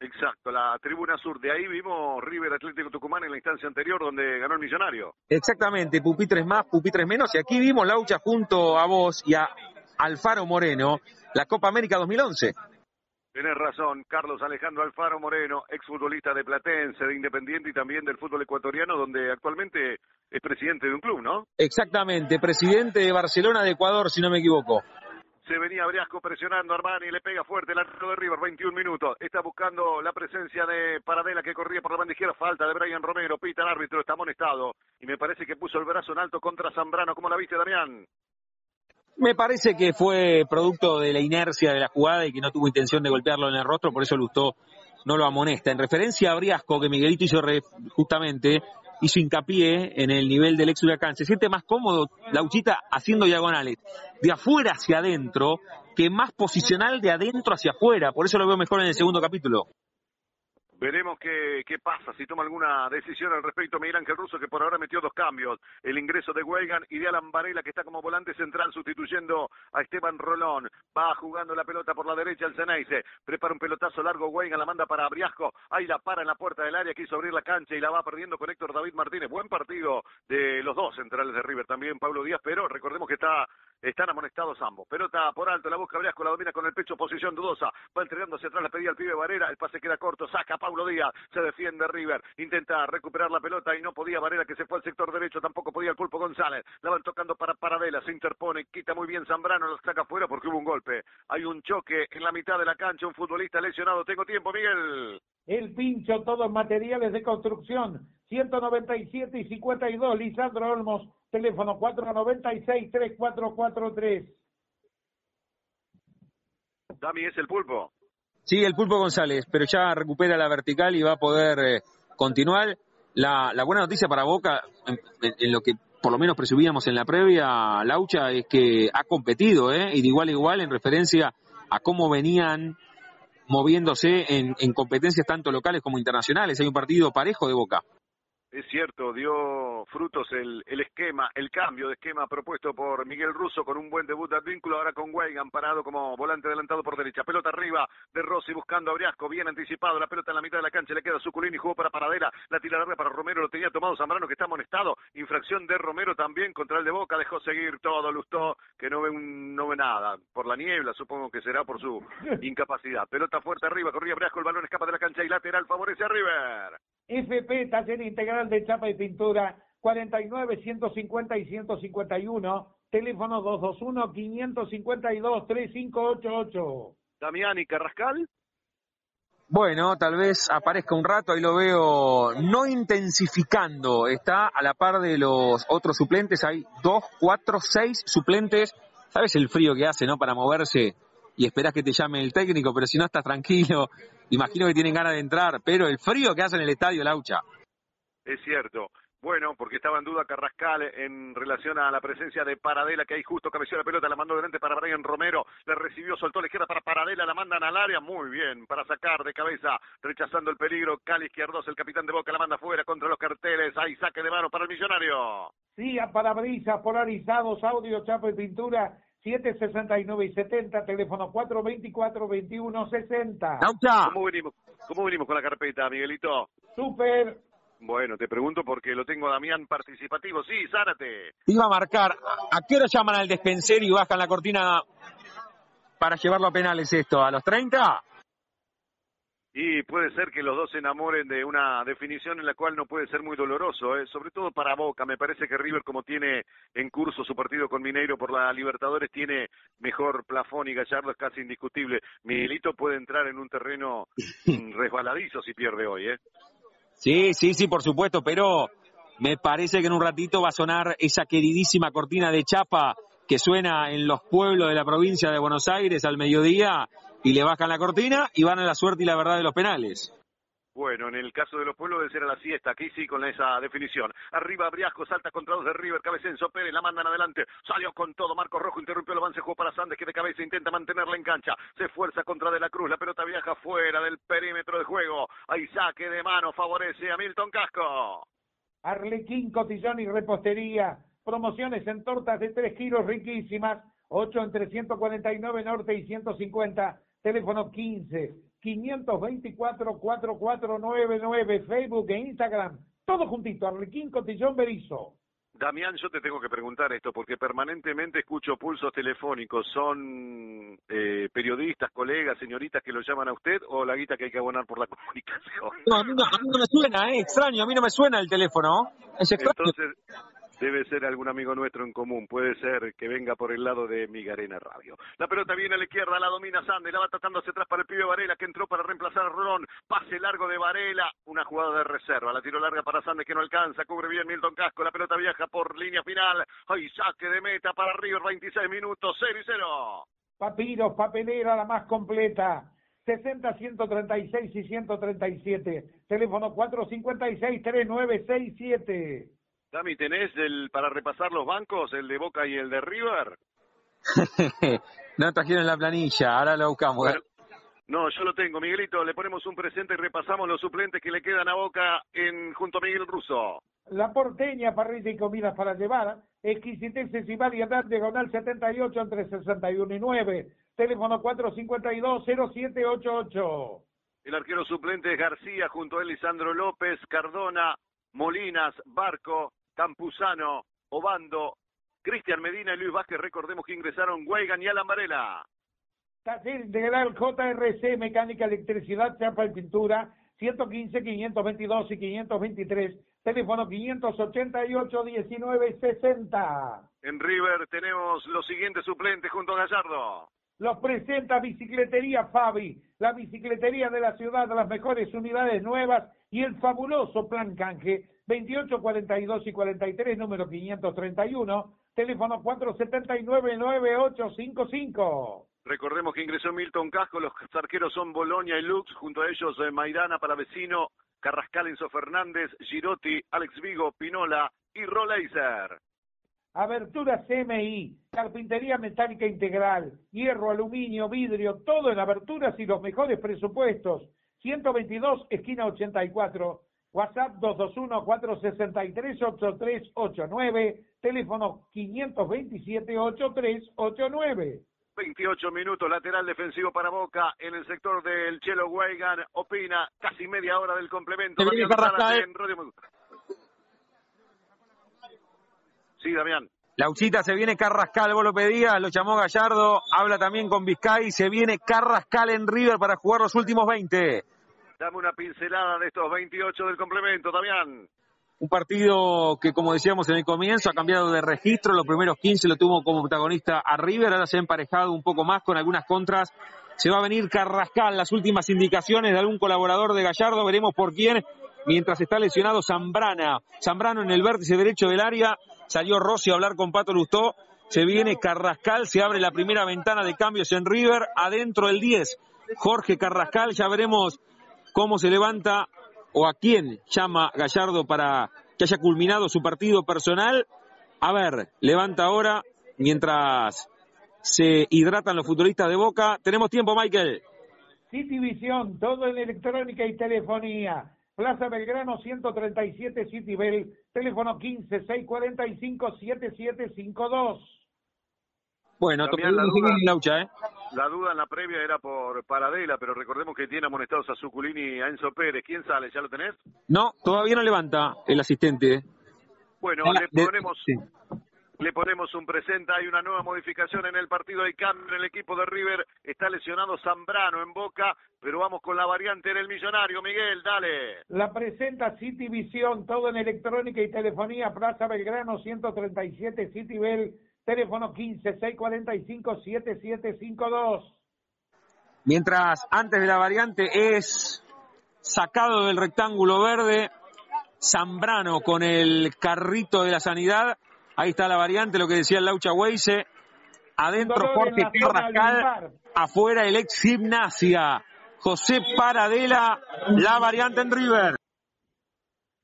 Exacto, la tribuna sur. De ahí vimos River Atlético Tucumán en la instancia anterior donde ganó el millonario. Exactamente, pupitres más, pupitres menos. Y aquí vimos Laucha junto a vos y a Alfaro Moreno, la Copa América 2011. Tienes razón, Carlos Alejandro Alfaro Moreno, exfutbolista de Platense, de Independiente y también del fútbol ecuatoriano, donde actualmente es presidente de un club, ¿no? Exactamente, presidente de Barcelona de Ecuador, si no me equivoco. Se venía Briasco presionando a Armani, le pega fuerte el arco de River, 21 minutos. Está buscando la presencia de Paradela que corría por la banda izquierda. Falta de Brian Romero, pita el árbitro, está amonestado. Y me parece que puso el brazo en alto contra Zambrano. ¿Cómo la viste, Damián? Me parece que fue producto de la inercia de la jugada y que no tuvo intención de golpearlo en el rostro, por eso Lustó no lo amonesta. En referencia a Briasco, que Miguelito hizo justamente, hizo hincapié en el nivel del ex huracán. Se siente más cómodo Lauchita haciendo diagonales de afuera hacia adentro que más posicional de adentro hacia afuera. Por eso lo veo mejor en el segundo capítulo. Veremos qué, qué, pasa, si toma alguna decisión al respecto Miguel Ángel Russo, que por ahora metió dos cambios. El ingreso de Weigan y de Alan Varela, que está como volante central sustituyendo a Esteban Rolón. Va jugando la pelota por la derecha el Ceneice. Prepara un pelotazo largo, Weigan la manda para Briasco. Ahí la para en la puerta del área, quiso abrir la cancha y la va perdiendo con Héctor David Martínez. Buen partido de los dos centrales de River, también Pablo Díaz, pero recordemos que está están amonestados ambos. Pelota por alto, la busca Briasco, la domina con el pecho, posición dudosa. Va entregando hacia atrás, la pedía al pibe Varela. El pase queda corto, saca Pablo Díaz. Se defiende River. Intenta recuperar la pelota y no podía Varela, que se fue al sector derecho. Tampoco podía el Pulpo González. La van tocando para Paradela. Se interpone, quita muy bien Zambrano, lo saca afuera porque hubo un golpe. Hay un choque en la mitad de la cancha. Un futbolista lesionado. Tengo tiempo, Miguel. El pincho, todos materiales de construcción. 197 y 52, Lisandro Olmos teléfono 496-3443. Dami, ¿es el pulpo? Sí, el pulpo González, pero ya recupera la vertical y va a poder eh, continuar. La, buena noticia para Boca, en, lo que por lo menos presumíamos en la previa, Laucha, es que ha competido, ¿eh? Y de igual a igual en referencia a cómo venían moviéndose en, en competencias tanto locales como internacionales. Hay un partido parejo de Boca. Es cierto, dio frutos el, el, esquema, el cambio de esquema propuesto por Miguel Russo con un buen debut de vínculo ahora con Weigan parado como volante adelantado por derecha. Pelota arriba de Rossi buscando a Briasco, bien anticipado, la pelota en la mitad de la cancha, le queda a Suculini, jugó para Paradera, la tira larga para Romero, lo tenía tomado Zambrano que está amonestado, infracción de Romero también contra el de Boca, dejó seguir todo, Lustó, que no ve, un, no ve nada, por la niebla supongo que será por su incapacidad. Pelota fuerte arriba, corría Briasco, el balón escapa de la cancha y lateral favorece a River. FP, taller integral de chapa y pintura, 49, 150 y 151, teléfono 221-552-3588. Damián y Carrascal. Bueno, tal vez aparezca un rato, ahí lo veo no intensificando, está a la par de los otros suplentes, hay dos, cuatro, seis suplentes, ¿sabes el frío que hace, no? Para moverse y esperás que te llame el técnico, pero si no estás tranquilo, imagino que tienen ganas de entrar, pero el frío que hace en el estadio Laucha. Es cierto. Bueno, porque estaba en duda Carrascal en relación a la presencia de Paradela, que ahí justo cabeció la pelota, la mandó delante para Brian Romero, le recibió, soltó a la izquierda para Paradela, la mandan al área, muy bien, para sacar de cabeza, rechazando el peligro, Cali Izquierdos, el capitán de Boca, la manda fuera contra los carteles, ahí saque de mano para el millonario. Sí, a parabrisas polarizados, audio, chapa y pintura, 769 y 70, teléfono 424-2160. ¿Cómo venimos, ¿Cómo venimos con la carpeta, Miguelito? Súper. Bueno, te pregunto porque lo tengo a Damián participativo. Sí, Zárate. Iba a marcar. ¿A qué hora llaman al despenser y bajan la cortina para llevarlo a penales esto? ¿A los 30? Y puede ser que los dos se enamoren de una definición en la cual no puede ser muy doloroso, ¿eh? sobre todo para Boca. Me parece que River, como tiene en curso su partido con Mineiro por la Libertadores, tiene mejor plafón y Gallardo es casi indiscutible. Miguelito puede entrar en un terreno resbaladizo si pierde hoy. ¿eh? Sí, sí, sí, por supuesto, pero me parece que en un ratito va a sonar esa queridísima cortina de chapa que suena en los pueblos de la provincia de Buenos Aires al mediodía y le bajan la cortina y van a la suerte y la verdad de los penales. Bueno, en el caso de los pueblos debe ser a la siesta, aquí sí con esa definición. Arriba Briasco, salta contra dos de River, Cabecenzo, Pérez, la mandan adelante, salió con todo, Marco Rojo interrumpió el avance, jugó para Sandes, que de cabeza intenta mantenerla en cancha, se esfuerza contra De la Cruz, la pelota viaja fuera del perímetro de juego, hay saque de mano, favorece a Milton Casco. Arlequín, cotillón y repostería, promociones en tortas de tres kilos riquísimas, 8 entre 149 norte y 150, teléfono 15 524-4499, Facebook e Instagram, todo juntito, Arlequín Cotillón Berizo. Damián, yo te tengo que preguntar esto, porque permanentemente escucho pulsos telefónicos. ¿Son eh, periodistas, colegas, señoritas que lo llaman a usted o la guita que hay que abonar por la comunicación? No, a mí no, a mí no me suena, ¿eh? extraño, a mí no me suena el teléfono. Es extraño. Entonces, debe ser algún amigo nuestro en común, puede ser que venga por el lado de Migarena Radio. La pelota viene a la izquierda, la domina Sande, la va tratando hacia atrás para el pibe Varela que entró para reemplazar a Rolón, pase largo de Varela, una jugada de reserva, la tiro larga para Sande que no alcanza, cubre bien Milton Casco, la pelota viaja por línea final, hay saque de meta para River, 26 minutos, 0 y 0. Papiros, papelera la más completa. 60 136 y 137. Teléfono 456 3967. Dami, ¿tenés el, para repasar los bancos, el de Boca y el de River? no trajeron la planilla, ahora lo buscamos. ¿eh? no, yo lo tengo, Miguelito, le ponemos un presente y repasamos los suplentes que le quedan a Boca en junto a Miguel Russo. La porteña, parrilla y comidas para llevar, exquisiteces y variedad, diagonal 78 entre 61 y 9, teléfono 452-0788. El arquero suplente es García, junto a él Lisandro López, Cardona, Molinas, Barco, Campuzano, Obando, Cristian Medina y Luis Vázquez, recordemos que ingresaron Weigan y Alan Varela. Taller Integral JRC, Mecánica, Electricidad, Chapa y Pintura, 115, 522 y 523, teléfono 588, 19 60. En River tenemos los siguientes suplentes junto a Gallardo. Los presenta Bicicletería Fabi, la bicicletería de la ciudad, las mejores unidades nuevas y el fabuloso plan canje 28, 42 y 43, número 531, teléfono 479-9855. Recordemos que ingresó Milton Casco, los arqueros son Bolonia y Lux, junto a ellos eh, Maidana, Palavecino, Carrascal, Enzo Fernández, Girotti, Alex Vigo, Pinola y Roleiser. Aberturas CMI, carpintería metálica integral, hierro, aluminio, vidrio, todo en aberturas y los mejores presupuestos. 122, esquina 84. WhatsApp 221-463-8389, teléfono 527-8389. 28 minutos, lateral defensivo para Boca en el sector del Chelo Weigan. Opina casi media hora del complemento. Damián Carrascal. Zárate en Radio- Sí, Damián. Lauchita, se viene Carrascal, vos lo pedías, lo llamó Gallardo, habla también con Vizcay, se viene Carrascal en River para jugar los últimos 20. Dame una pincelada de estos 28 del complemento, Damián. Un partido que, como decíamos en el comienzo, ha cambiado de registro. Los primeros 15 lo tuvo como protagonista a River, ahora se ha emparejado un poco más con algunas contras. Se va a venir Carrascal, las últimas indicaciones de algún colaborador de Gallardo, veremos por quién. Mientras está lesionado Zambrana. Zambrano en el vértice derecho del área. Salió Rossi a hablar con Pato Lustó. Se viene Carrascal, se abre la primera ventana de cambios en River. Adentro el 10, Jorge Carrascal. Ya veremos cómo se levanta o a quién llama Gallardo para que haya culminado su partido personal. A ver, levanta ahora mientras se hidratan los futbolistas de Boca. Tenemos tiempo, Michael. City Visión, todo en electrónica y telefonía. Plaza Belgrano 137 City Bell, teléfono 15 645 7752. Bueno, También la duda. en Laucha, ¿eh? La duda en la previa era por Paradela, pero recordemos que tiene amonestados a Suculini y a Enzo Pérez. ¿Quién sale? ¿Ya lo tenés? No, todavía no levanta el asistente. Bueno, De la- le de- ponemos, sí. le ponemos un presente. Hay una nueva modificación en el partido de cambio en el equipo de River. Está lesionado Zambrano en Boca, pero vamos con la variante en el Millonario. Miguel, dale. La presenta City Visión, todo en electrónica y telefonía. Plaza Belgrano 137 City Bell, teléfono 15 645 7752. Mientras antes de la variante es sacado del rectángulo verde Zambrano con el carrito de la sanidad. Ahí está la variante, lo que decía el Laucha Weise. Adentro Jorge Carrascal, afuera el ex gimnasia. José Paradela, la variante en River.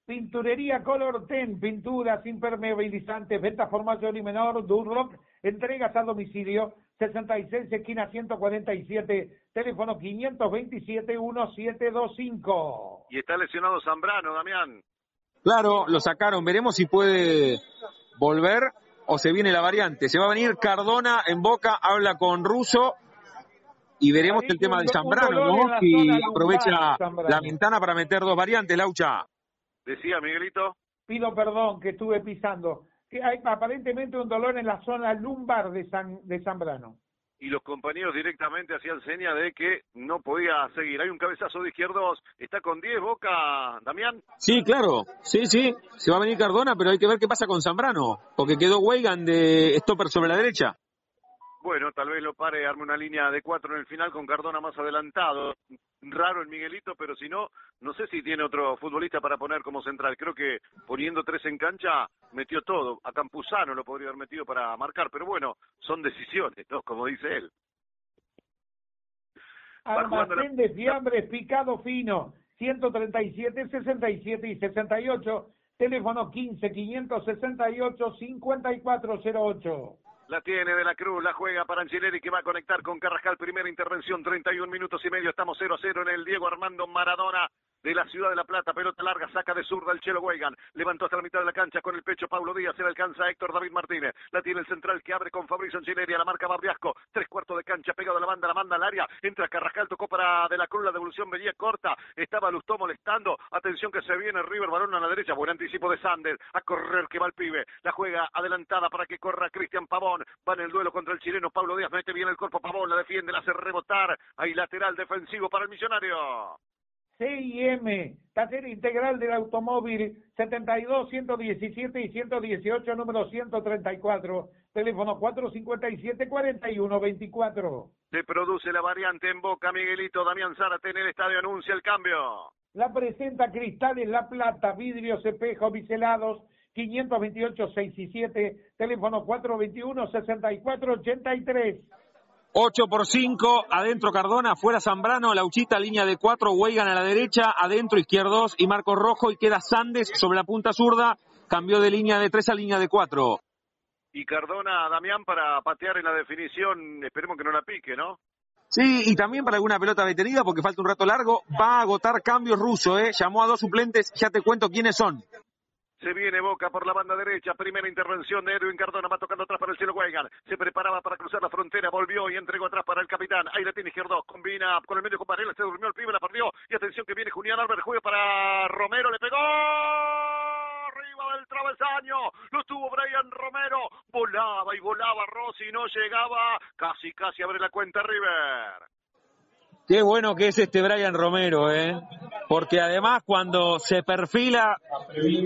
Pinturería Color Ten, pinturas impermeabilizantes, venta por mayor y menor, Durlock, entregas a domicilio, 66 esquina 147, teléfono 527-1725. Y está lesionado Zambrano, Damián. Claro, lo sacaron. Veremos si puede volver o se viene la variante. Se va a venir Cardona en Boca, habla con Russo y veremos Ahí el tema de Zambrano, ¿no? lumbar, aprovecha la ventana para meter dos variantes, Laucha. Decía Miguelito. Pido perdón que estuve pisando. Que hay aparentemente un dolor en la zona lumbar de, San, de Zambrano. y los compañeros directamente hacían seña de que no podía seguir. Hay un cabezazo de izquierdos, está con 10 Boca, Damián. Sí, claro. Sí, sí. Se va a venir Cardona, pero hay que ver qué pasa con Zambrano, porque quedó Weigan de stopper sobre la derecha. Bueno, tal vez lo pare, arme una línea de cuatro en el final con Cardona más adelantado. Raro el Miguelito, pero si no, no sé si tiene otro futbolista para poner como central. Creo que poniendo tres en cancha, metió todo. A Campuzano lo podría haber metido para marcar, pero bueno, son decisiones, ¿no? Como dice él. Jugando la- Almacén de fiambres picado fino, 137, 67 y 68, teléfono 15 568 5408. La tiene de la Cruz, la juega para Angeleri que va a conectar con Carrascal. Primera intervención, 31 minutos y medio. Estamos 0 a 0 en el Diego Armando Maradona de la Ciudad de La Plata. Pelota larga, saca de zurda el Chelo Weigan. Levantó hasta la mitad de la cancha con el pecho Paulo Díaz. Se le alcanza a Héctor David Martínez. La tiene el central que abre con Fabricio Angeleri a la marca Barriasco. Tres cuartos de cancha pegado a la banda, la manda al área. Entra Carrascal, tocó para de la Cruz. La devolución venía corta. Estaba Lustó molestando. Atención que se viene River, balón a la derecha. Buen anticipo de Sander. A correr que va el pibe. La juega adelantada para que corra Cristian Pavón. Va en el duelo contra el chileno Pablo Díaz. Mete bien el cuerpo Pavón. La defiende, la hace rebotar. Ahí lateral defensivo para el millonario. CIM, taller integral del automóvil 72, 117 y 118, número 134, teléfono 457 4124. Se produce la variante en Boca, Miguelito. Damián Zárate en el estadio anuncia el cambio. La presenta Cristales La Plata, vidrios, espejos, biselados, 528 6 y 7, teléfono 421 6483. 8 por 5, adentro Cardona, afuera Zambrano, Lauchita, línea de 4, Weigan a la derecha, adentro izquierdos y Marco Rojo y queda Sandes sobre la punta zurda, cambió de línea de 3 a línea de 4. y Cardona, Damián, para patear en la definición, esperemos que no la pique, ¿no? Sí, y también para alguna pelota detenida, porque falta un rato largo, va a agotar cambios ruso, ¿eh? Llamó a dos suplentes, ya te cuento quiénes son. Se viene Boca por la banda derecha. Primera intervención de Edwin Cardona. Va tocando atrás para el cielo Weigan. Se preparaba para cruzar la frontera. Volvió y entregó atrás para el capitán. Ahí la tiene izquierdo. Combina con el medio con Varela. Se durmió el pibe. La perdió. Y atención que viene Julián Albert. Juega para Romero. Le pegó. Arriba del travesaño. Lo tuvo Brian Romero. Volaba y volaba Rossi. No llegaba. Casi, casi abre la cuenta River. Qué bueno que es este Brian Romero, ¿eh? Porque además cuando se perfila,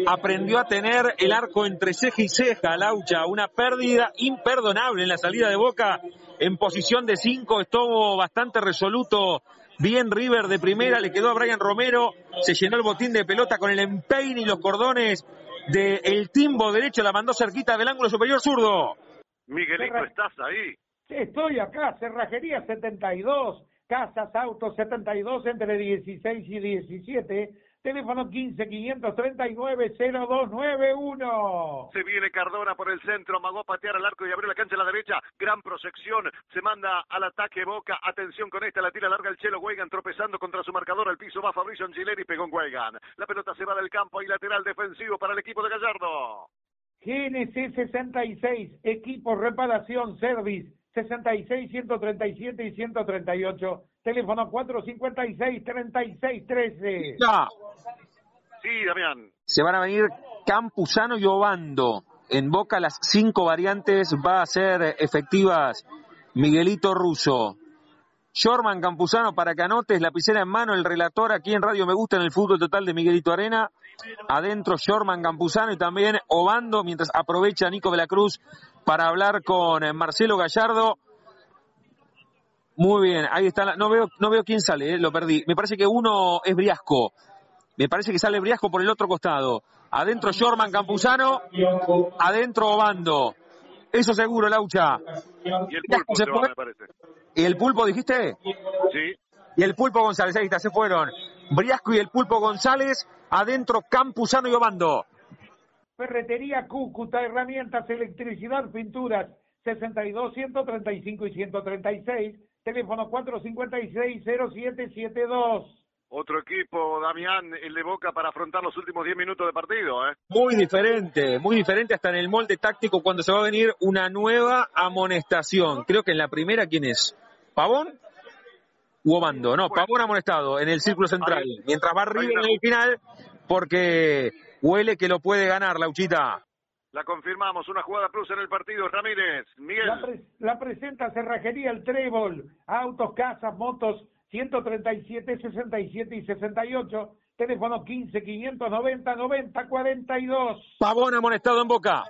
aprendió a tener el arco entre ceja y ceja, Laucha. Una pérdida imperdonable en la salida de Boca. En posición de cinco estuvo bastante resoluto. Bien River de primera, le quedó a Brian Romero. Se llenó el botín de pelota con el empeine y los cordones del timbo derecho. La mandó cerquita del ángulo superior zurdo. Miguelito, ¿estás ahí? Estoy acá, Cerrajería 72 Casas Autos 72 entre 16 y 17. Teléfono 15 539 0291. Se viene Cardona por el centro, amagó a patear al arco y abrió la cancha a la derecha. Gran proyección, se manda al ataque Boca. Atención con esta, la tira larga el Chelo Weigan tropezando contra su marcador al piso. Va Fabricio Angileri, pegó en Weigan. La pelota se va del campo y lateral defensivo para el equipo de Gallardo. GNC 66, equipo reparación, service 66, 137 y 138. Teléfono 456 3613. Ya. Sí, Damián. Se van a venir Campuzano y Obando. En Boca las cinco variantes va a ser efectivas Miguelito Russo. Shorman Campuzano para que anotes, lapicera en mano, el relator aquí en Radio Me Gusta en el fútbol total de Miguelito Arena. Adentro Shorman Campuzano y también Obando, mientras aprovecha Nico de la Cruz para hablar con eh, Marcelo Gallardo. Muy bien, ahí está. no veo, no veo quién sale, eh, lo perdí. Me parece que uno es Briasco. Me parece que sale Briasco por el otro costado. Adentro Shorman Campuzano, adentro Obando. Eso seguro, Laucha. Y el pulpo se va, me parece. ¿Y el pulpo dijiste? Sí. Y el pulpo González, ahí está, se fueron. Briasco y el pulpo González, adentro Campuzano y Obando. Ferretería Cúcuta, herramientas, electricidad, pinturas, 62, 135 y 136, teléfono 456-0772. Otro equipo, Damián, el de Boca para afrontar los últimos 10 minutos de partido, ¿eh? Muy diferente, muy diferente hasta en el molde táctico cuando se va a venir una nueva amonestación. Creo que en la primera, ¿quién es? ¿Pavón? ¿U Obando? No, Pavón amonestado en el círculo central. Mientras va River en el final, porque huele que lo puede ganar, Lauchita. La confirmamos, una jugada plus en el partido, Ramírez, Miguel. La, presenta Cerrajería El Trébol, autos, casas, motos, 137, 67 y 68, teléfono 15, 590, 90, 42. Pavón amonestado en boca.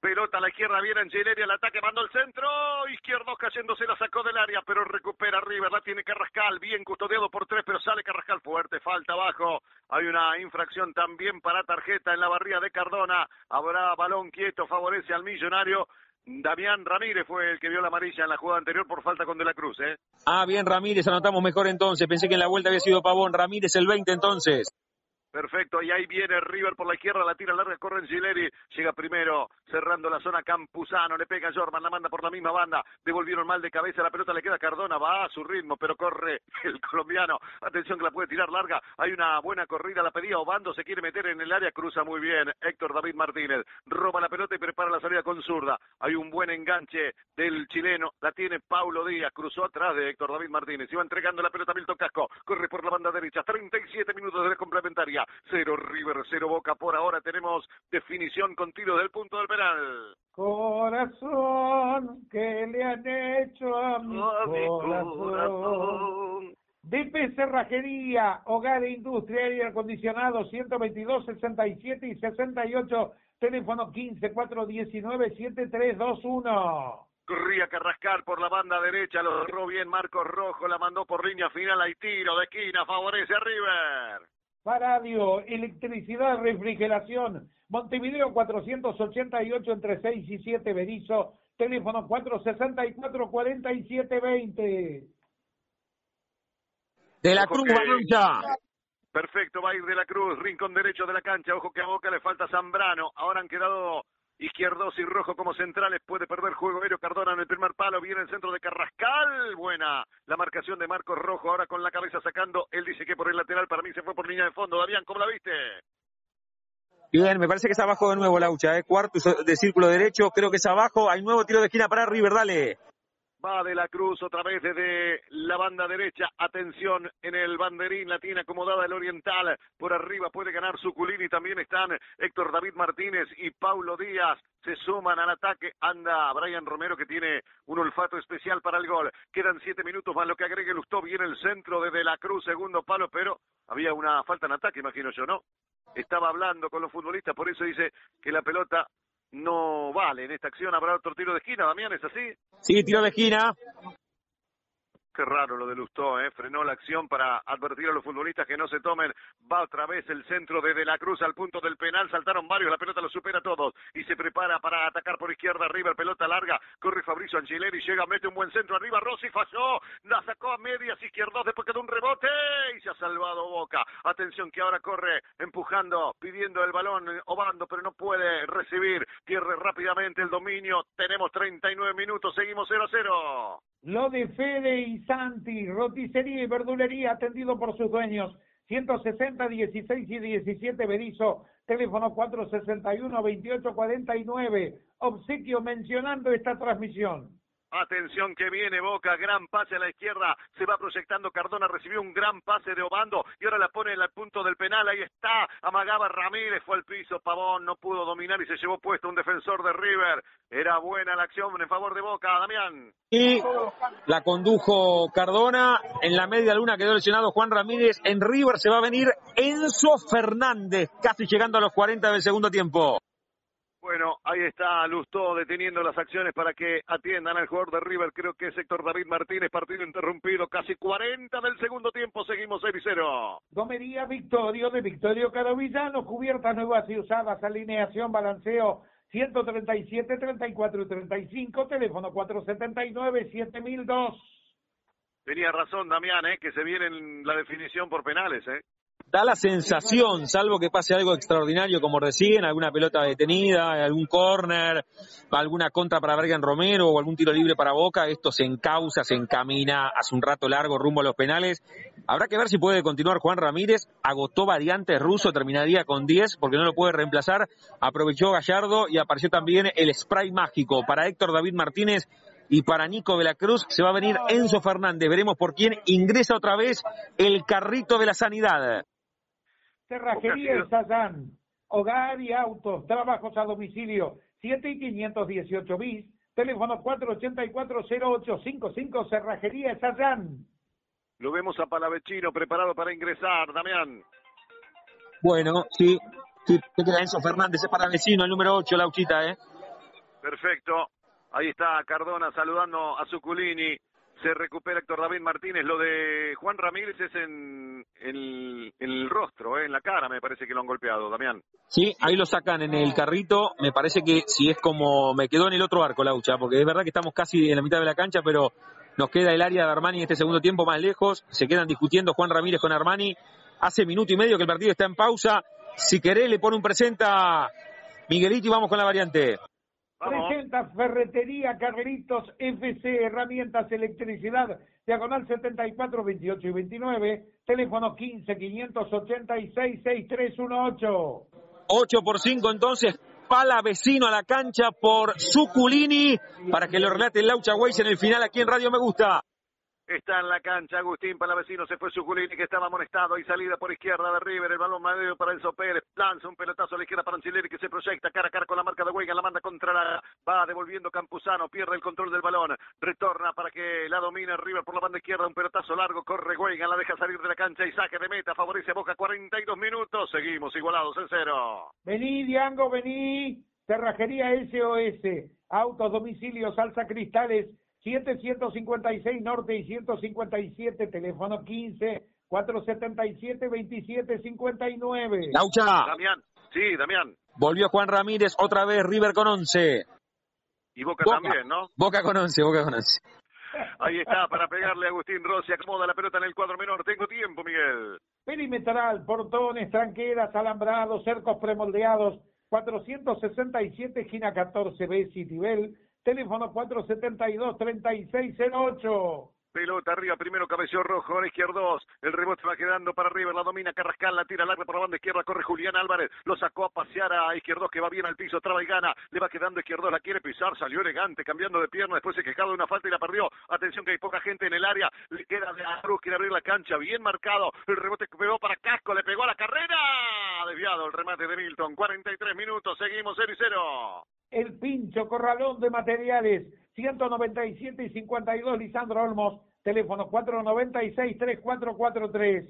Pelota a la izquierda, viene Angeleri al ataque, mandó el centro. Izquierdo cayéndose, la sacó del área, pero recupera River. La tiene Carrascal, bien custodiado por tres, pero sale Carrascal fuerte. Falta abajo. Hay una infracción también para tarjeta en la barría de Cardona. Habrá balón quieto, favorece al millonario. Damián Ramírez fue el que vio la amarilla en la jugada anterior por falta con De la Cruz, ¿eh? Ah, bien, Ramírez, anotamos mejor entonces. Pensé que en la vuelta había sido Pavón. Ramírez el 20 entonces. Perfecto, y ahí viene River por la izquierda, la tira larga, corre Gileri, llega primero, cerrando la zona Campuzano, le pega Jorman, la manda por la misma banda, devolvieron mal de cabeza, la pelota le queda Cardona, va a su ritmo, pero corre el colombiano, atención que la puede tirar larga, hay una buena corrida, la pedía Obando, se quiere meter en el área, cruza muy bien, Héctor David Martínez, roba la pelota y prepara la salida con zurda, hay un buen enganche del chileno, la tiene Paulo Díaz, cruzó atrás de Héctor David Martínez, iba entregando la pelota a Milton Casco, corre por la banda derecha, 37 minutos de la complementaria, cero River, cero Boca. Por ahora tenemos definición con tiro del punto del penal. Corazón, ¿qué le han hecho a mi, corazón? DP Cerrajería, Hogar e Industria, Aire Acondicionado, 122, 67 y 68, teléfono 15 419 7321. Corría Carrascal por la banda derecha, lo cerró bien Marcos Rojo, la mandó por línea final, hay tiro de esquina, favorece a River. Paradio, electricidad, refrigeración. Montevideo 488 entre 6 y 7 Berizo. Teléfono 464 4720. De la Cruz, ya. Perfecto, va a ir de la Cruz, rincón derecho de la cancha. Ojo que a Boca le falta Zambrano. Ahora han quedado Izquierdos y Rojo como centrales. Puede perder juego aéreo Cardona en el primer palo. Viene el centro de Carrascal. Buena la marcación de Marcos Rojo. Ahora con la cabeza sacando. Él dice que por el lateral. Para mí se fue por línea de fondo. Damián, ¿cómo la viste? Bien, me parece que es abajo de nuevo Laucha, ¿eh? cuarto de círculo derecho, creo que es abajo, hay nuevo tiro de esquina para River, dale. Va de la Cruz otra vez desde la banda derecha. Atención en el banderín. La tiene acomodada el Oriental. Por arriba puede ganar Suculini. También están Héctor David Martínez y Paulo Díaz. Se suman al ataque. Anda Brian Romero que tiene un olfato especial para el gol. Quedan siete minutos más lo que agregue Lustó. Viene el centro desde la Cruz. Segundo palo, pero había una falta en ataque, imagino yo, ¿no? Estaba hablando con los futbolistas. Por eso dice que la pelota no vale. En esta acción habrá otro tiro de esquina, Damián, ¿es así? Sí, tiro de esquina. Qué raro lo de Lustó, ¿eh? frenó la acción para advertir a los futbolistas que no se tomen. Va otra vez el centro de De la Cruz al punto del penal. Saltaron varios, la pelota lo supera a todos. Y se prepara para atacar por izquierda. River, pelota larga. Corre Fabrizio Angileri, llega, mete un buen centro arriba. Rossi falló, la sacó a medias izquierdos después quedó un rebote y se ha salvado Boca. Atención que ahora corre empujando, pidiendo el balón, Obando, pero no puede recibir. Pierde rápidamente el dominio. Tenemos 39 minutos, seguimos 0 a 0. Lo de Fede y Santi, roticería y verdulería atendido por sus dueños. 160, 16 y 17 Berizo, teléfono 461 2849. Obsequio mencionando esta transmisión. Atención que viene Boca, gran pase a la izquierda, se va proyectando Cardona, recibió un gran pase de Obando y ahora la pone en el punto del penal, ahí está, amagaba Ramírez, fue al piso, Pavón no pudo dominar y se llevó puesto un defensor de River. Era buena la acción en favor de Boca, Damián. Y la condujo Cardona, en la media luna quedó lesionado Juan Ramírez, en River se va a venir Enzo Fernández, casi llegando a los 40 del segundo tiempo. Bueno, ahí está Lustó deteniendo las acciones para que atiendan al jugador de River. Creo que es Héctor David Martínez, partido interrumpido, casi 40 del segundo tiempo. Seguimos 6 y 0. Gomería Victorio de Victorio Carovillano, cubiertas nuevas y usadas, alineación, balanceo 137, 34 y 35, teléfono 479, 7002. Tenía razón Damián, ¿eh? que se viene en la definición por penales. ¿eh? Da la sensación, salvo que pase algo extraordinario como recién, alguna pelota detenida, algún córner, alguna contra para Bergen Romero o algún tiro libre para Boca, esto se encausa, se encamina hace un rato largo rumbo a los penales. Habrá que ver si puede continuar Juan Ramírez, agotó variantes ruso, terminaría con 10 porque no lo puede reemplazar, aprovechó Gallardo y apareció también el spray mágico para Héctor David Martínez y para Nico de la Cruz se va a venir Enzo Fernández. Veremos por quién ingresa otra vez el carrito de la sanidad. Cerrajería Sayán, hogar y autos, trabajos a domicilio, 7 y 518 bis, teléfono 484-0855, Cerrajería Sayán. Lo vemos a Palavecino preparado para ingresar, Damián. Bueno, sí, sí, te queda Enzo Fernández, es Palavecino, el número 8, Lauchita, ¿eh? Perfecto. Ahí está Cardona saludando a Suculini se recupera Héctor David Martínez. Lo de Juan Ramírez es en, el rostro, eh, en la cara, me parece que lo han golpeado, Damián. Sí, ahí lo sacan en el carrito. Me parece que si es como me quedó en el otro arco, Laucha, porque es verdad que estamos casi en la mitad de la cancha, pero nos queda el área de Armani en este segundo tiempo más lejos. Se quedan discutiendo Juan Ramírez con Armani. Hace minuto y medio que el partido está en pausa. Si querés, le pone un presenta Miguelito y vamos con la variante. Presenta Ferretería Carlitos FC, herramientas, electricidad, diagonal 74, 28 y 29, teléfono 15 586 6318. 8 por 5 entonces, pala vecino a la cancha por Suculini, para que lo relate el Laucha Weiss en el final aquí en Radio Me Gusta. Está en la cancha Agustín Palavecino, se fue Suculini que estaba amonestado y salida por izquierda de River, el balón medio para Enzo Pérez, lanza un pelotazo a la izquierda para Ancileri que se proyecta cara a cara con la marca de Huega, la manda contra la, va devolviendo Campuzano, pierde el control del balón, retorna para que la domine River por la banda izquierda, un pelotazo largo, corre Huega, la deja salir de la cancha y saque de meta, favorece a Boca 42 minutos, seguimos igualados en cero. Vení Diango, vení, Cerrajería SOS, autos, domicilios, salsa cristales, 756 Norte y 157, teléfono 15 477 2759. Laucha. Damián, sí, Damián. Volvió Juan Ramírez, otra vez River con 11. Y Boca, también, ¿no? Boca con 11, Boca con 11. Ahí está, para pegarle a Agustín Rossi, acomoda la pelota en el cuadro menor. Tengo tiempo, Miguel. Perimetral, portones, tranqueras, alambrados, cercos premoldeados, 467, Gina 14B, Citibel, teléfono 472-3608. Pelota arriba, primero cabeció rojo, a la izquierda dos. El rebote va quedando para arriba, la domina Carrascal, la tira larga por la banda izquierda, corre Julián Álvarez, lo sacó a pasear a izquierdos que va bien al piso, traba y gana, le va quedando izquierdos, la quiere pisar, salió elegante, cambiando de pierna, después se quejaba de una falta y la perdió. Atención que hay poca gente en el área, le queda de Aruz, quiere abrir la cancha, bien marcado, el rebote pegó para Casco, le pegó a la carrera, desviado el remate de Milton, 43 minutos, seguimos 0 y 0. El pincho corralón de materiales, 197 y 52, Lisandro Olmos teléfono 496-3443.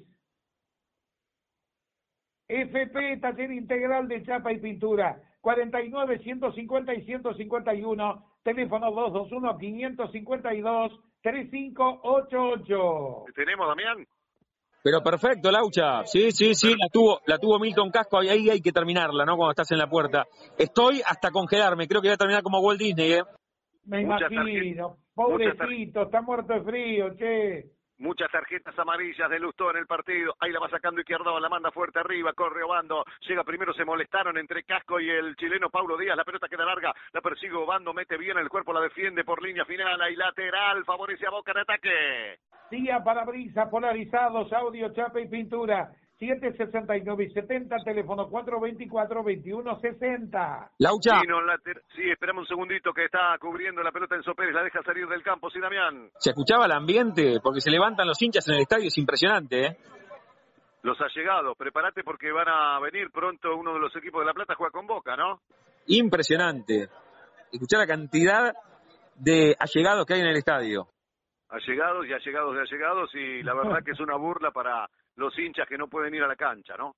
FP, taller integral de chapa y pintura, 49, 150 y 151, teléfono 221-552-3588. ¿Tenemos, Damián? Pero perfecto, Laucha. Sí, sí, sí, la tuvo, la tuvo Milton Casco, ahí hay que terminarla, ¿no? Cuando estás en la puerta. Estoy hasta congelarme, creo que voy a terminar como Walt Disney, ¿eh? Me imagino. Pobrecito, está muerto de frío, che. Muchas tarjetas amarillas de Lustó en el partido. Ahí la va sacando Izquierdo, la manda fuerte arriba, corre Obando. Llega primero, se molestaron entre Casco y el chileno Paulo Díaz. La pelota queda larga, la persigue Obando, mete bien el cuerpo, la defiende por línea final. Ahí lateral, favorece a Boca en ataque. Día para brisa, polarizados, audio, chapa y pintura. 769 y 70, teléfono 424-2160. Laucha. Sí, esperamos un segundito que está cubriendo la pelota en Pérez, la deja salir del campo, sí, Damián. Se escuchaba el ambiente, porque se levantan los hinchas en el estadio, es impresionante, ¿eh? Los allegados, prepárate porque van a venir pronto uno de los equipos de La Plata a jugar con Boca, ¿no? Impresionante. Escuchar la cantidad de allegados que hay en el estadio. Allegados y allegados de allegados y la verdad que es una burla para los hinchas que no pueden ir a la cancha, ¿no?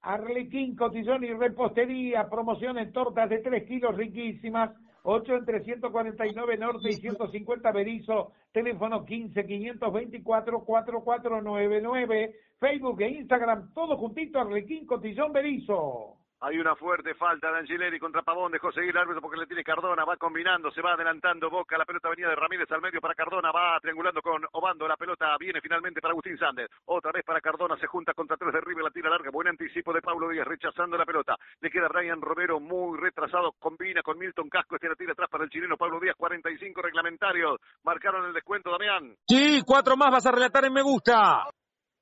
Arlequín, cotillón y repostería, promoción en tortas de 3 kilos riquísimas, 8 en 349 Norte y 150 Berizo, teléfono 15 524 4499, Facebook e Instagram, todo juntito, Arlequín, cotillón, Berizo. Hay una fuerte falta de Angileri contra Pavón, dejó seguir el árbitro porque le tiene Cardona, va combinando, se va adelantando Boca, la pelota venía de Ramírez al medio para Cardona, va triangulando con Obando, la pelota viene finalmente para Agustín Sández, otra vez para Cardona, se junta contra tres de River, la tira larga, buen anticipo de Pablo Díaz, rechazando la pelota, le queda Ryan Romero muy retrasado, combina con Milton Casco, este la tira atrás para el chileno Pablo Díaz, 45 reglamentarios, marcaron el descuento, Damián. Sí, cuatro más vas a relatar en Me Gusta.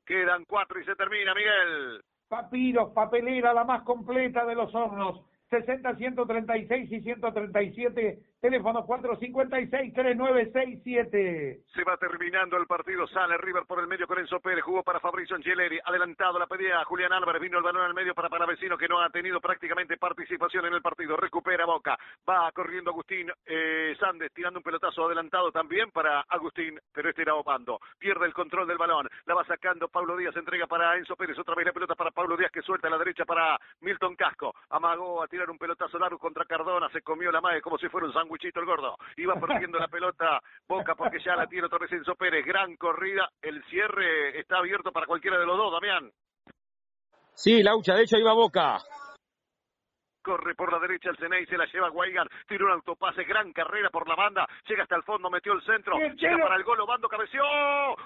Quedan cuatro y se termina, Miguel. Papiros, papelera, la más completa de los hornos. 60, 136 y 137, teléfono 456-3967. Se va terminando el partido, sale River por el medio con Enzo Pérez, jugó para Fabrizio Angeleri, adelantado la pedía Julián Álvarez, vino el balón al medio para Paravecino que no ha tenido prácticamente participación en el partido, recupera Boca, va corriendo Agustín eh, Sández, tirando un pelotazo adelantado también para Agustín, pero este era Obando, pierde el control del balón, la va sacando Pablo Díaz, entrega para Enzo Pérez, otra vez la pelota para Pablo Díaz que suelta a la derecha para Milton Casco, amagó a tirar un pelotazo largo contra Cardona, se comió la madre como si fuera un sándwichito el gordo, iba perdiendo la pelota Boca porque ya la tiene otra vez Enzo Pérez, gran corrida, el cierre está abierto para cualquiera de los dos, Damián. Sí, Laucha, de hecho iba Boca. Corre por la derecha el Ceney, se la lleva Guaygar, tira un autopase, gran carrera por la banda, llega hasta el fondo, metió el centro, llega para el gol, Obando cabeció,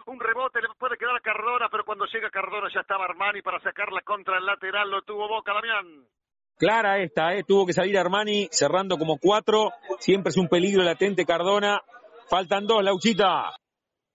un rebote, le puede quedar a Cardona, pero cuando llega Cardona ya estaba Armani para sacarla contra el lateral, lo tuvo Boca, Damián. Clara esta, ¿eh? tuvo que salir Armani cerrando como cuatro, siempre es un peligro latente Cardona, faltan dos, Lauchita.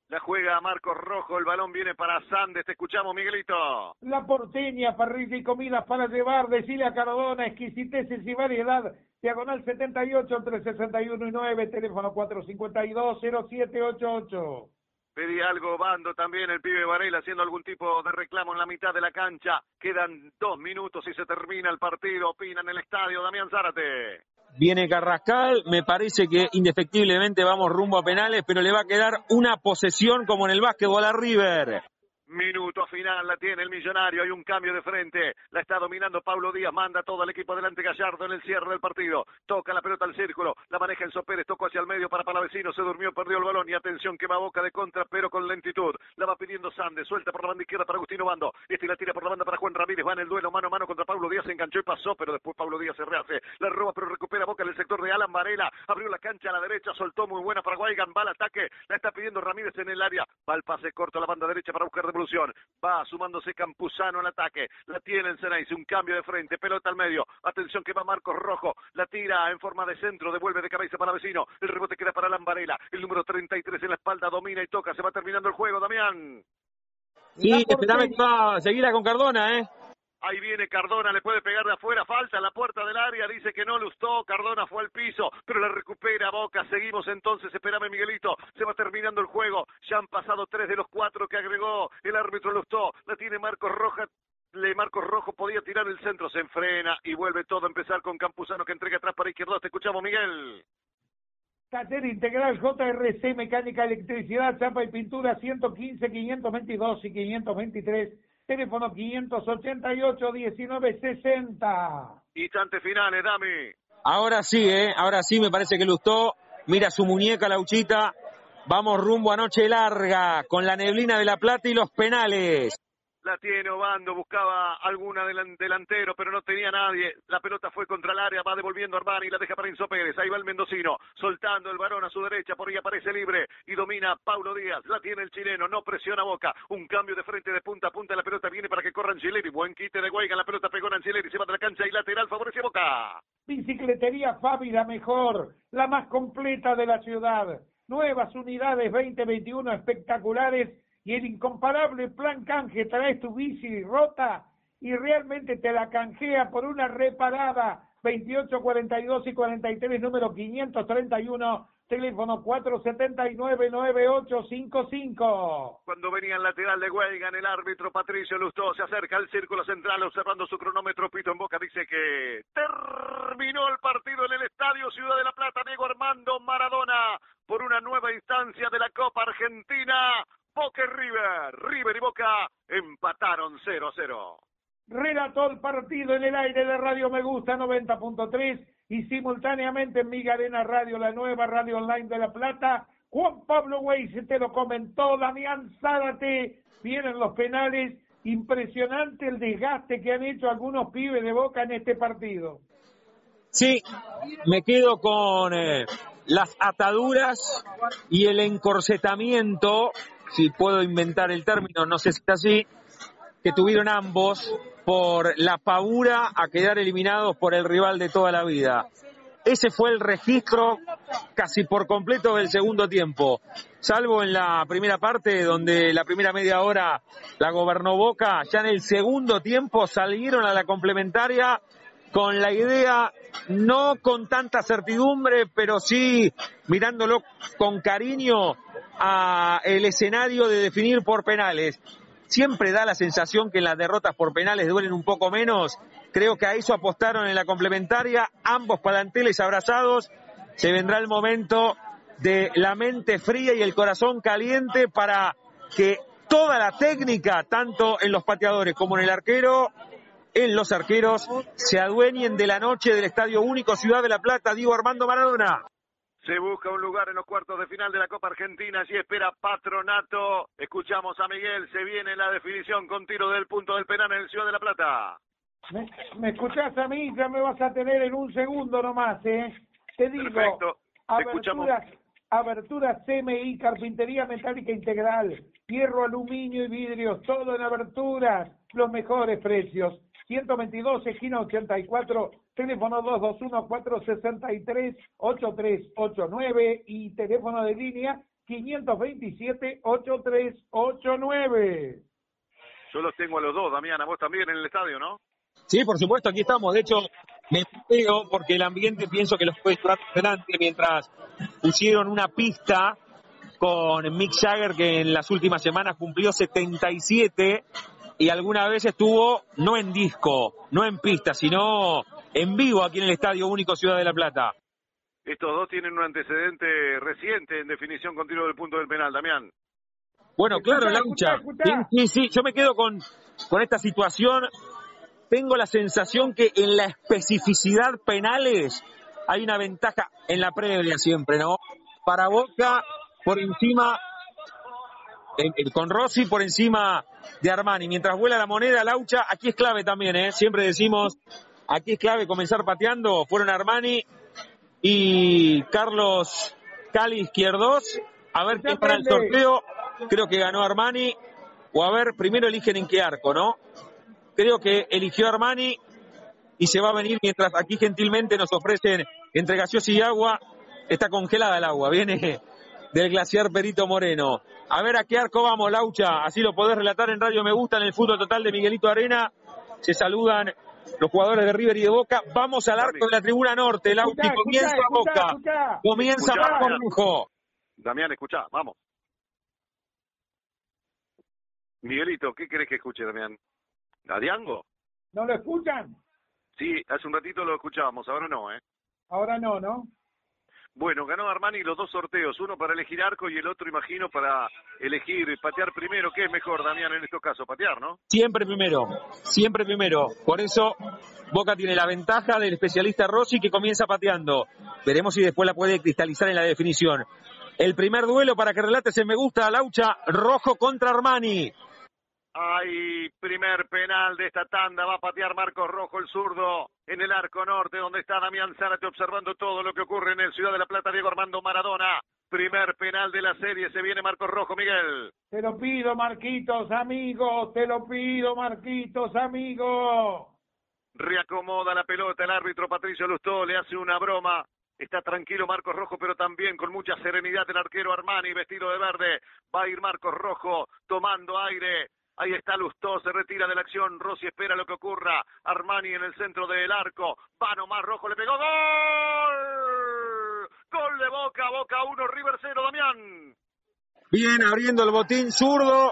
La juega Marcos Rojo, el balón viene para Sandes, te escuchamos Miguelito. La porteña, parrilla y comidas para llevar, decile a Cardona, exquisiteces y variedad, diagonal 78 entre 61 y 9, teléfono 452-0788. Pedí algo, Bando también, el pibe Varela haciendo algún tipo de reclamo en la mitad de la cancha. Quedan dos minutos y se termina el partido. Opina en el estadio Damián Zárate. Viene Carrascal, me parece que indefectiblemente vamos rumbo a penales, pero le va a quedar una posesión como en el básquetbol a River. Minuto final la tiene el millonario. Hay un cambio de frente. La está dominando Pablo Díaz. Manda todo el equipo adelante Gallardo en el cierre del partido. Toca la pelota al círculo. La maneja Enzo Pérez. Tocó hacia el medio para Palavecino. Se durmió, perdió el balón. Y atención que va a boca de contra, pero con lentitud. La va pidiendo Sande. Suelta por la banda izquierda para Agustino Bando. Este la tira por la banda para Juan Ramírez va en el duelo mano a mano contra Pablo Díaz, se enganchó y pasó, pero después Pablo Díaz se rehace, la roba pero recupera Boca en el sector de Alan Varela, abrió la cancha a la derecha, soltó muy buena para Guaygan, va al ataque, la está pidiendo Ramírez en el área, va el pase corto a la banda derecha para buscar va sumándose Campuzano al ataque, la tiene el Ceneice, un cambio de frente, pelota al medio, atención que va Marcos Rojo, la tira en forma de centro, devuelve de cabeza para vecino, el rebote queda para Alan Varela, el número 33 en la espalda domina y toca, se va terminando el juego, Damián. Sí, esperame que va a seguirla con Cardona, ¿eh? Ahí viene Cardona, le puede pegar de afuera, falta la puerta del área, dice que no lustó, Cardona fue al piso, pero la recupera Boca, seguimos entonces, espérame Miguelito, se va terminando el juego, ya han pasado tres de los cuatro que agregó el árbitro Lustó, la tiene Marcos Roja, le Marcos Rojo podía tirar el centro, se enfrena y vuelve todo a empezar con Campuzano que entrega atrás para izquierda, te escuchamos Miguel. Taller Integral JRC Mecánica Electricidad, Chapa y Pintura 115, 522 y 523 Teléfono 588-1960. Instantes finales, Dami. Ahora sí, ¿eh? Ahora sí me parece que Lustó. Mira su muñeca, Lauchita. Vamos rumbo a noche larga con la neblina de la plata y los penales la tiene Obando, buscaba alguna delantero, pero no tenía nadie. La pelota fue contra el área, va devolviendo Armani, la deja para Enzo Pérez. Ahí va el mendocino, soltando el varón a su derecha, por ahí aparece libre y domina Paulo Díaz. La tiene el chileno, no presiona Boca. Un cambio de frente de punta a punta, la pelota viene para que corra Angeleri. Buen quite de Guayga, la pelota pegó en Angeleri, se va de la cancha y lateral favorece Boca. Bicicletería Fabi, la mejor, la más completa de la ciudad. Nuevas unidades 2021 espectaculares y el incomparable plan canje trae tu bici rota y realmente te la canjea por una reparada 28, 42 y 43, número 531, teléfono 479-9855. Cuando venía el lateral de Huelgan, el árbitro Patricio Lustó se acerca al círculo central observando su cronómetro. Pito en boca dice que terminó el partido en el Estadio Ciudad de la Plata. Diego Armando Maradona por una nueva instancia de la Copa Argentina. Boca y River. River y Boca empataron 0 a 0. Relató el partido en el aire de Radio Me Gusta 90.3 y simultáneamente en Miga Arena Radio, la nueva radio online de La Plata. Juan Pablo se te lo comentó, Damián Zárate, vienen los penales. Impresionante el desgaste que han hecho algunos pibes de Boca en este partido. Sí, me quedo con eh, las ataduras y el encorsetamiento si puedo inventar el término, no sé si está así, que tuvieron ambos por la paura a quedar eliminados por el rival de toda la vida. Ese fue el registro casi por completo del segundo tiempo, salvo en la primera parte donde la primera media hora la gobernó Boca, ya en el segundo tiempo salieron a la complementaria con la idea, no con tanta certidumbre, pero sí mirándolo con cariño a el escenario de definir por penales. Siempre da la sensación que las derrotas por penales duelen un poco menos. Creo que a eso apostaron en la complementaria, ambos palanteles abrazados. Se vendrá el momento de la mente fría y el corazón caliente para que toda la técnica, tanto en los pateadores como en el arquero, en los arqueros, se adueñen de la noche del Estadio Único Ciudad de la Plata, Diego Armando Maradona. Se busca un lugar en los cuartos de final de la Copa Argentina. Allí espera Patronato. Escuchamos a Miguel. Se viene la definición con tiro del punto del penal en el Ciudad de la Plata. ¿Me, me escuchás a mí? Ya me vas a tener en un segundo nomás, ¿eh? Te digo, Perfecto. aberturas, aberturas CMI, carpintería metálica integral, hierro, aluminio y vidrios, todo en aberturas, los mejores precios. 122, esquina 84, teléfono 221-463-8389 y teléfono de línea 527-8389. Yo los tengo a los dos, Damián, a vos también en el estadio, ¿no? Sí, por supuesto, aquí estamos. De hecho, me pego porque el ambiente pienso que los puede llevar adelante mientras pusieron una pista con Mick Jagger que en las últimas semanas cumplió 77 y alguna vez estuvo no en disco, no en pista, sino en vivo aquí en el Estadio Único Ciudad de la Plata. Estos dos tienen un antecedente reciente en definición continua del punto del penal, Damián. Bueno, claro, Laucha. Sí, sí, sí, yo me quedo con, con esta situación. Tengo la sensación que en la especificidad penales hay una ventaja en la previa siempre, ¿no? Para Boca, por encima con Rossi por encima de Armani. Mientras vuela la moneda, Laucha, aquí es clave también, ¿eh? Siempre decimos, aquí es clave comenzar pateando. Fueron Armani y Carlos Cali Izquierdos. A ver qué para el sorteo. Creo que ganó Armani. O a ver, primero eligen en qué arco, ¿no? Creo que eligió Armani y se va a venir mientras aquí gentilmente nos ofrecen entre gaseosa y agua. Está congelada el agua, viene del glaciar Perito Moreno. A ver a qué arco vamos, Laucha. Así lo podés relatar en Radio Me Gusta en el fútbol total de Miguelito Arena. Se saludan los jugadores de River y de Boca. Vamos al arco de la tribuna norte. Laucha comienza Boca. Comienza Marco Rojo. Damián, escucha, vamos. Miguelito, ¿qué querés que escuche, Damián? ¿A Diango? ¿No lo escuchan? Sí, hace un ratito lo escuchábamos, ahora no, ¿eh? Ahora no, ¿no? Bueno, ganó Armani los dos sorteos, uno para elegir arco y el otro, imagino, para elegir patear primero. ¿Qué es mejor, Damián, en estos casos? Patear, ¿no? Siempre primero, siempre primero. Por eso Boca tiene la ventaja del especialista Rossi que comienza pateando. Veremos si después la puede cristalizar en la definición. El primer duelo para que relates en Me Gusta, Laucha, Rojo contra Armani. Hay primer penal de esta tanda, va a patear Marcos Rojo el zurdo en el arco norte, donde está Damián Zárate observando todo lo que ocurre en el Ciudad de la Plata, Diego Armando Maradona. Primer penal de la serie, se viene Marcos Rojo, Miguel. Te lo pido, Marquitos, amigo, te lo pido, Marquitos, amigo. Reacomoda la pelota el árbitro Patricio Lustó, le hace una broma. Está tranquilo Marcos Rojo, pero también con mucha serenidad el arquero Armani, vestido de verde. Va a ir Marcos Rojo tomando aire, Ahí está Lustó, se retira de la acción. Rossi espera lo que ocurra. Armani en el centro del arco. Va nomás Rojo, le pegó. ¡Gol! Gol de Boca, Boca 1, River 0, Damián. Bien, abriendo el botín zurdo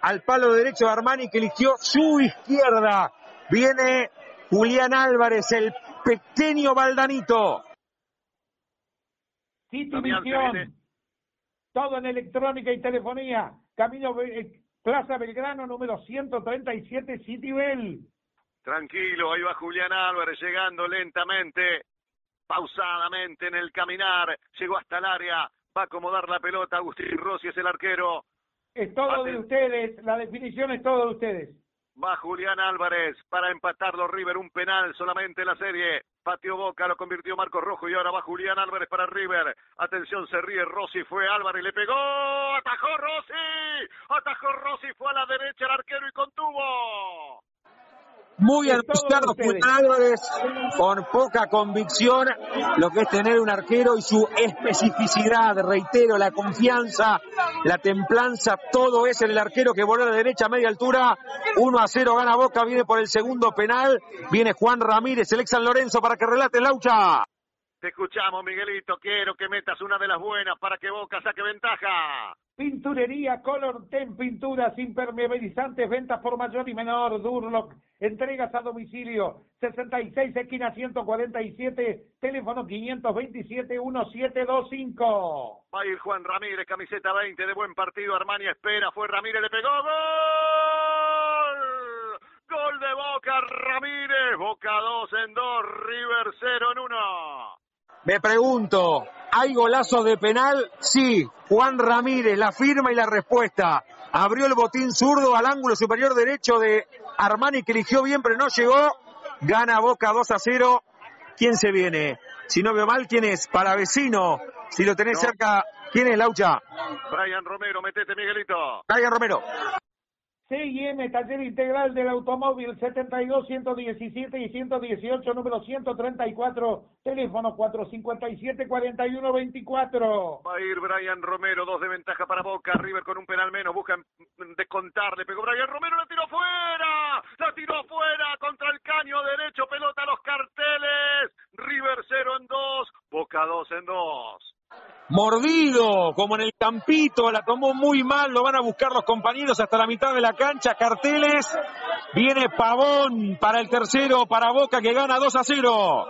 al palo derecho de Armani que eligió su izquierda. Viene Julián Álvarez, el pequeño baldanito. Todo en electrónica y telefonía. Camino eh, Plaza Belgrano número 137, City Bell. Tranquilo, ahí va Julián Álvarez llegando lentamente, pausadamente en el caminar, llegó hasta el área, va a acomodar la pelota, Agustín Rossi es el arquero. Es todo de ustedes, la definición es todo de ustedes. Va Julián Álvarez para empatarlo River, un penal solamente en la serie. Patio Boca lo convirtió Marco Rojo y ahora va Julián Álvarez para River. Atención, se ríe Rossi, fue Álvarez, le pegó, atajó Rossi, atajó Rossi, fue a la derecha el arquero y contuvo. Muy anunciado Álvarez, con poca convicción, lo que es tener un arquero y su especificidad, reitero, la confianza, la templanza, todo es en el arquero que voló a la derecha a media altura, 1 a 0 gana Boca, viene por el segundo penal, viene Juan Ramírez, el ex San Lorenzo para que relate Laucha. Te escuchamos, Miguelito. Quiero que metas una de las buenas para que Boca saque ventaja. Pinturería Color Ten, pinturas impermeabilizantes, ventas por mayor y menor, Durlock, entregas a domicilio, 66 esquina 147, teléfono 527-1725. Va a ir Juan Ramírez, camiseta 20 de buen partido, Armani espera, fue Ramírez, le pegó, ¡gol! Gol de Boca, Ramírez, Boca 2 en 2, River 0 en 1. Me pregunto, ¿hay golazo de penal? Sí. Juan Ramírez, la firma y la respuesta. Abrió el botín zurdo al ángulo superior derecho de Armani que eligió bien pero no llegó. Gana Boca 2 a 0. ¿Quién se viene? Si no veo mal, ¿quién es? Para vecino. Si lo tenés cerca, ¿quién es, Laucha? Brian Romero, metete, Miguelito. Brian Romero. CIM, taller integral del automóvil 72 117 y 118, número 134, teléfono 457 4124. Va a ir Brian Romero, dos de ventaja para Boca, River con un penal menos, buscan descontarle, pegó Brian Romero, la tiró fuera, la tiró fuera contra el caño derecho, pelota a los carteles, River 0 en 2, Boca 2 en 2 mordido, como en el campito, la tomó muy mal, lo van a buscar los compañeros hasta la mitad de la cancha, carteles, viene Pavón para el tercero, para Boca que gana 2 a 0.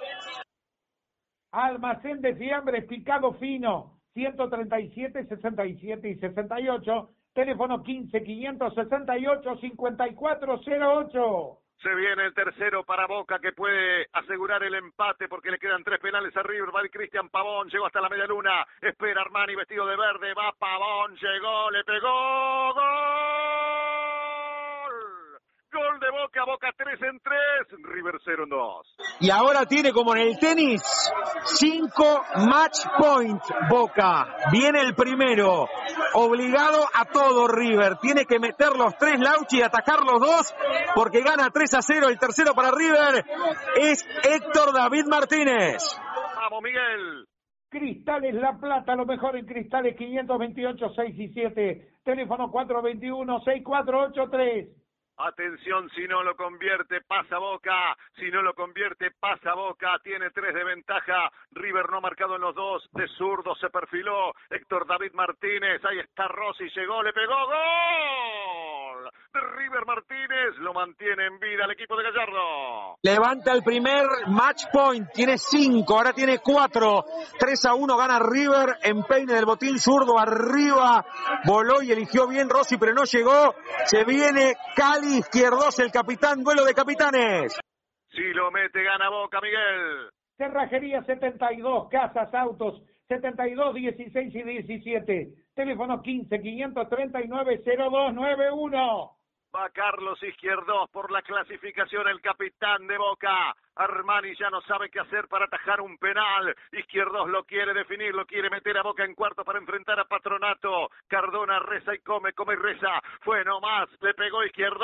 Almacén de fiambres picado fino, 137, 67 y 68, teléfono 15 568 5408. Se viene el tercero para Boca que puede asegurar el empate porque le quedan tres penales a River. Va Cristian Pavón, llegó hasta la media luna. Espera Armani vestido de verde. Va Pavón, llegó, le pegó. ¡Gol! Gol de Boca, Boca 3 en 3, River 0 en 2. Y ahora tiene como en el tenis 5 match point Boca. Viene el primero, obligado a todo River. Tiene que meter los tres Lauchi y atacar los dos porque gana 3 a 0. El tercero para River es Héctor David Martínez. Vamos, Miguel. Cristales La Plata, lo mejor en cristales 528, 6 y 7. Teléfono 421, 6483. Atención, si no lo convierte, pasa Boca. Si no lo convierte, pasa Boca. Tiene tres de ventaja. River no marcado en los dos. De zurdo se perfiló. Héctor David Martínez. Ahí está Rossi. Llegó, le pegó. ¡Gol! De River Martínez lo mantiene en vida el equipo de Gallardo. Levanta el primer match point. Tiene cinco. Ahora tiene cuatro. 3 a 1 gana River. En peine del botín zurdo arriba. Voló y eligió bien Rossi, pero no llegó. Se viene Cali Izquierdos, el capitán, duelo de capitanes. Si lo mete, gana Boca, Miguel. Cerrajería 72, casas, autos, 72, 16 y 17. Teléfono 15 539 0291. Va Carlos Izquierdos por la clasificación, el capitán de Boca. Armani ya no sabe qué hacer para atajar un penal. Izquierdos lo quiere definir, lo quiere meter a Boca en cuarto para enfrentar a Patronato. Cardona reza y come, come y reza. Fue nomás, le pegó Izquierdos.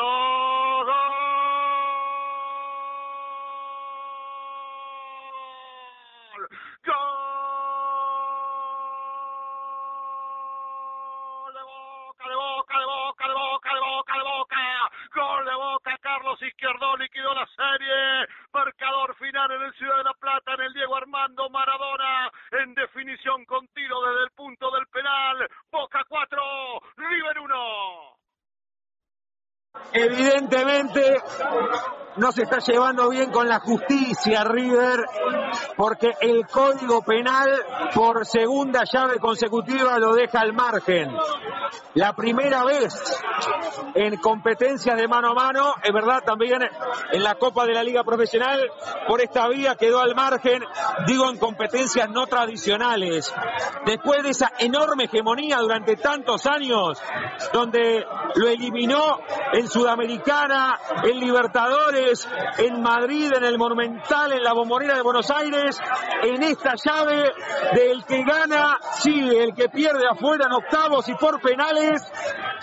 ¡Gol! ¡Gol! Gol Izquierdo liquidó la serie. Marcador final en el Ciudad de la Plata, en el Diego Armando Maradona. En definición con tiro desde el punto del penal. Boca 4, River 1. Evidentemente no se está llevando bien con la justicia River porque el código penal por segunda llave consecutiva lo deja al margen. La primera vez en competencia de mano a mano, es verdad, también en la Copa de la Liga Profesional, por esta vía quedó al margen, digo en competencias no tradicionales. Después de esa enorme hegemonía durante tantos años, donde lo eliminó en Sudamericana, en Libertadores, en Madrid, en el Monumental, en la Bombonera de Buenos Aires, en esta llave del que gana sigue, el que pierde afuera en octavos y por penales,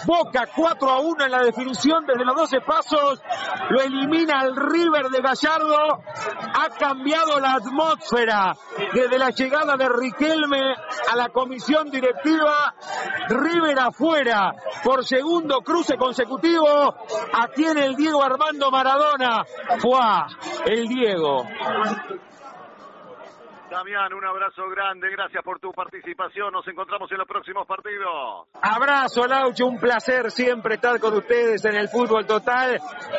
Boca 4 a 1 en la definición desde los 12 pasos, lo elimina el River de Gallardo, ha cambiado la atmósfera desde la llegada de Riquelme a la comisión directiva, River afuera por segundo cruce consecutivo, aquí en el Diego Armando Maradona, fue el Diego. Damián, un abrazo grande, gracias por tu participación, nos encontramos en los próximos partidos. Abrazo, Laucho, un placer siempre estar con ustedes en el fútbol total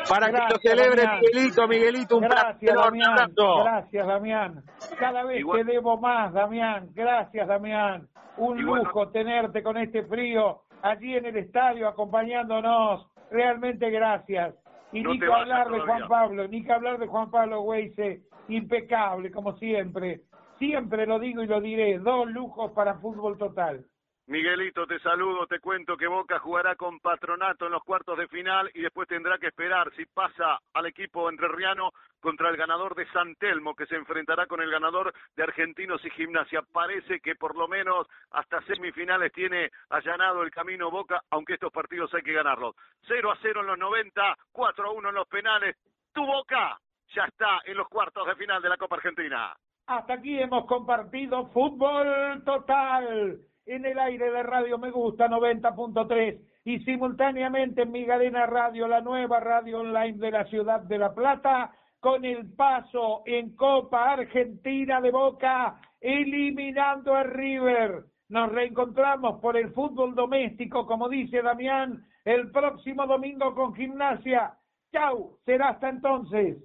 para que lo celebre Miguelito, Miguelito, un gracias, placer. Damián, gracias, Damián. Cada vez Igual. te debo más, Damián, gracias, Damián. Un Igual. lujo tenerte con este frío allí en el estadio acompañándonos, realmente gracias. Y No ni que hablar de todavía. Juan Pablo, ni que hablar de Juan Pablo Weise, impecable como siempre. Siempre lo digo y lo diré, dos lujos para fútbol total. Miguelito, te saludo, te cuento que Boca jugará con Patronato en los cuartos de final y después tendrá que esperar si pasa al equipo entrerriano contra el ganador de San Telmo, que se enfrentará con el ganador de Argentinos y Gimnasia. Parece que por lo menos hasta semifinales tiene allanado el camino Boca, aunque estos partidos hay que ganarlos. 0 a 0 en los 90, 4 a 1 en los penales. Tu Boca ya está en los cuartos de final de la Copa Argentina. Hasta aquí hemos compartido fútbol total en el aire de Radio Me Gusta 90.3 y simultáneamente en mi radio, la nueva radio online de la ciudad de La Plata, con el paso en Copa Argentina de Boca, eliminando a River. Nos reencontramos por el fútbol doméstico, como dice Damián, el próximo domingo con gimnasia. Chau, será hasta entonces.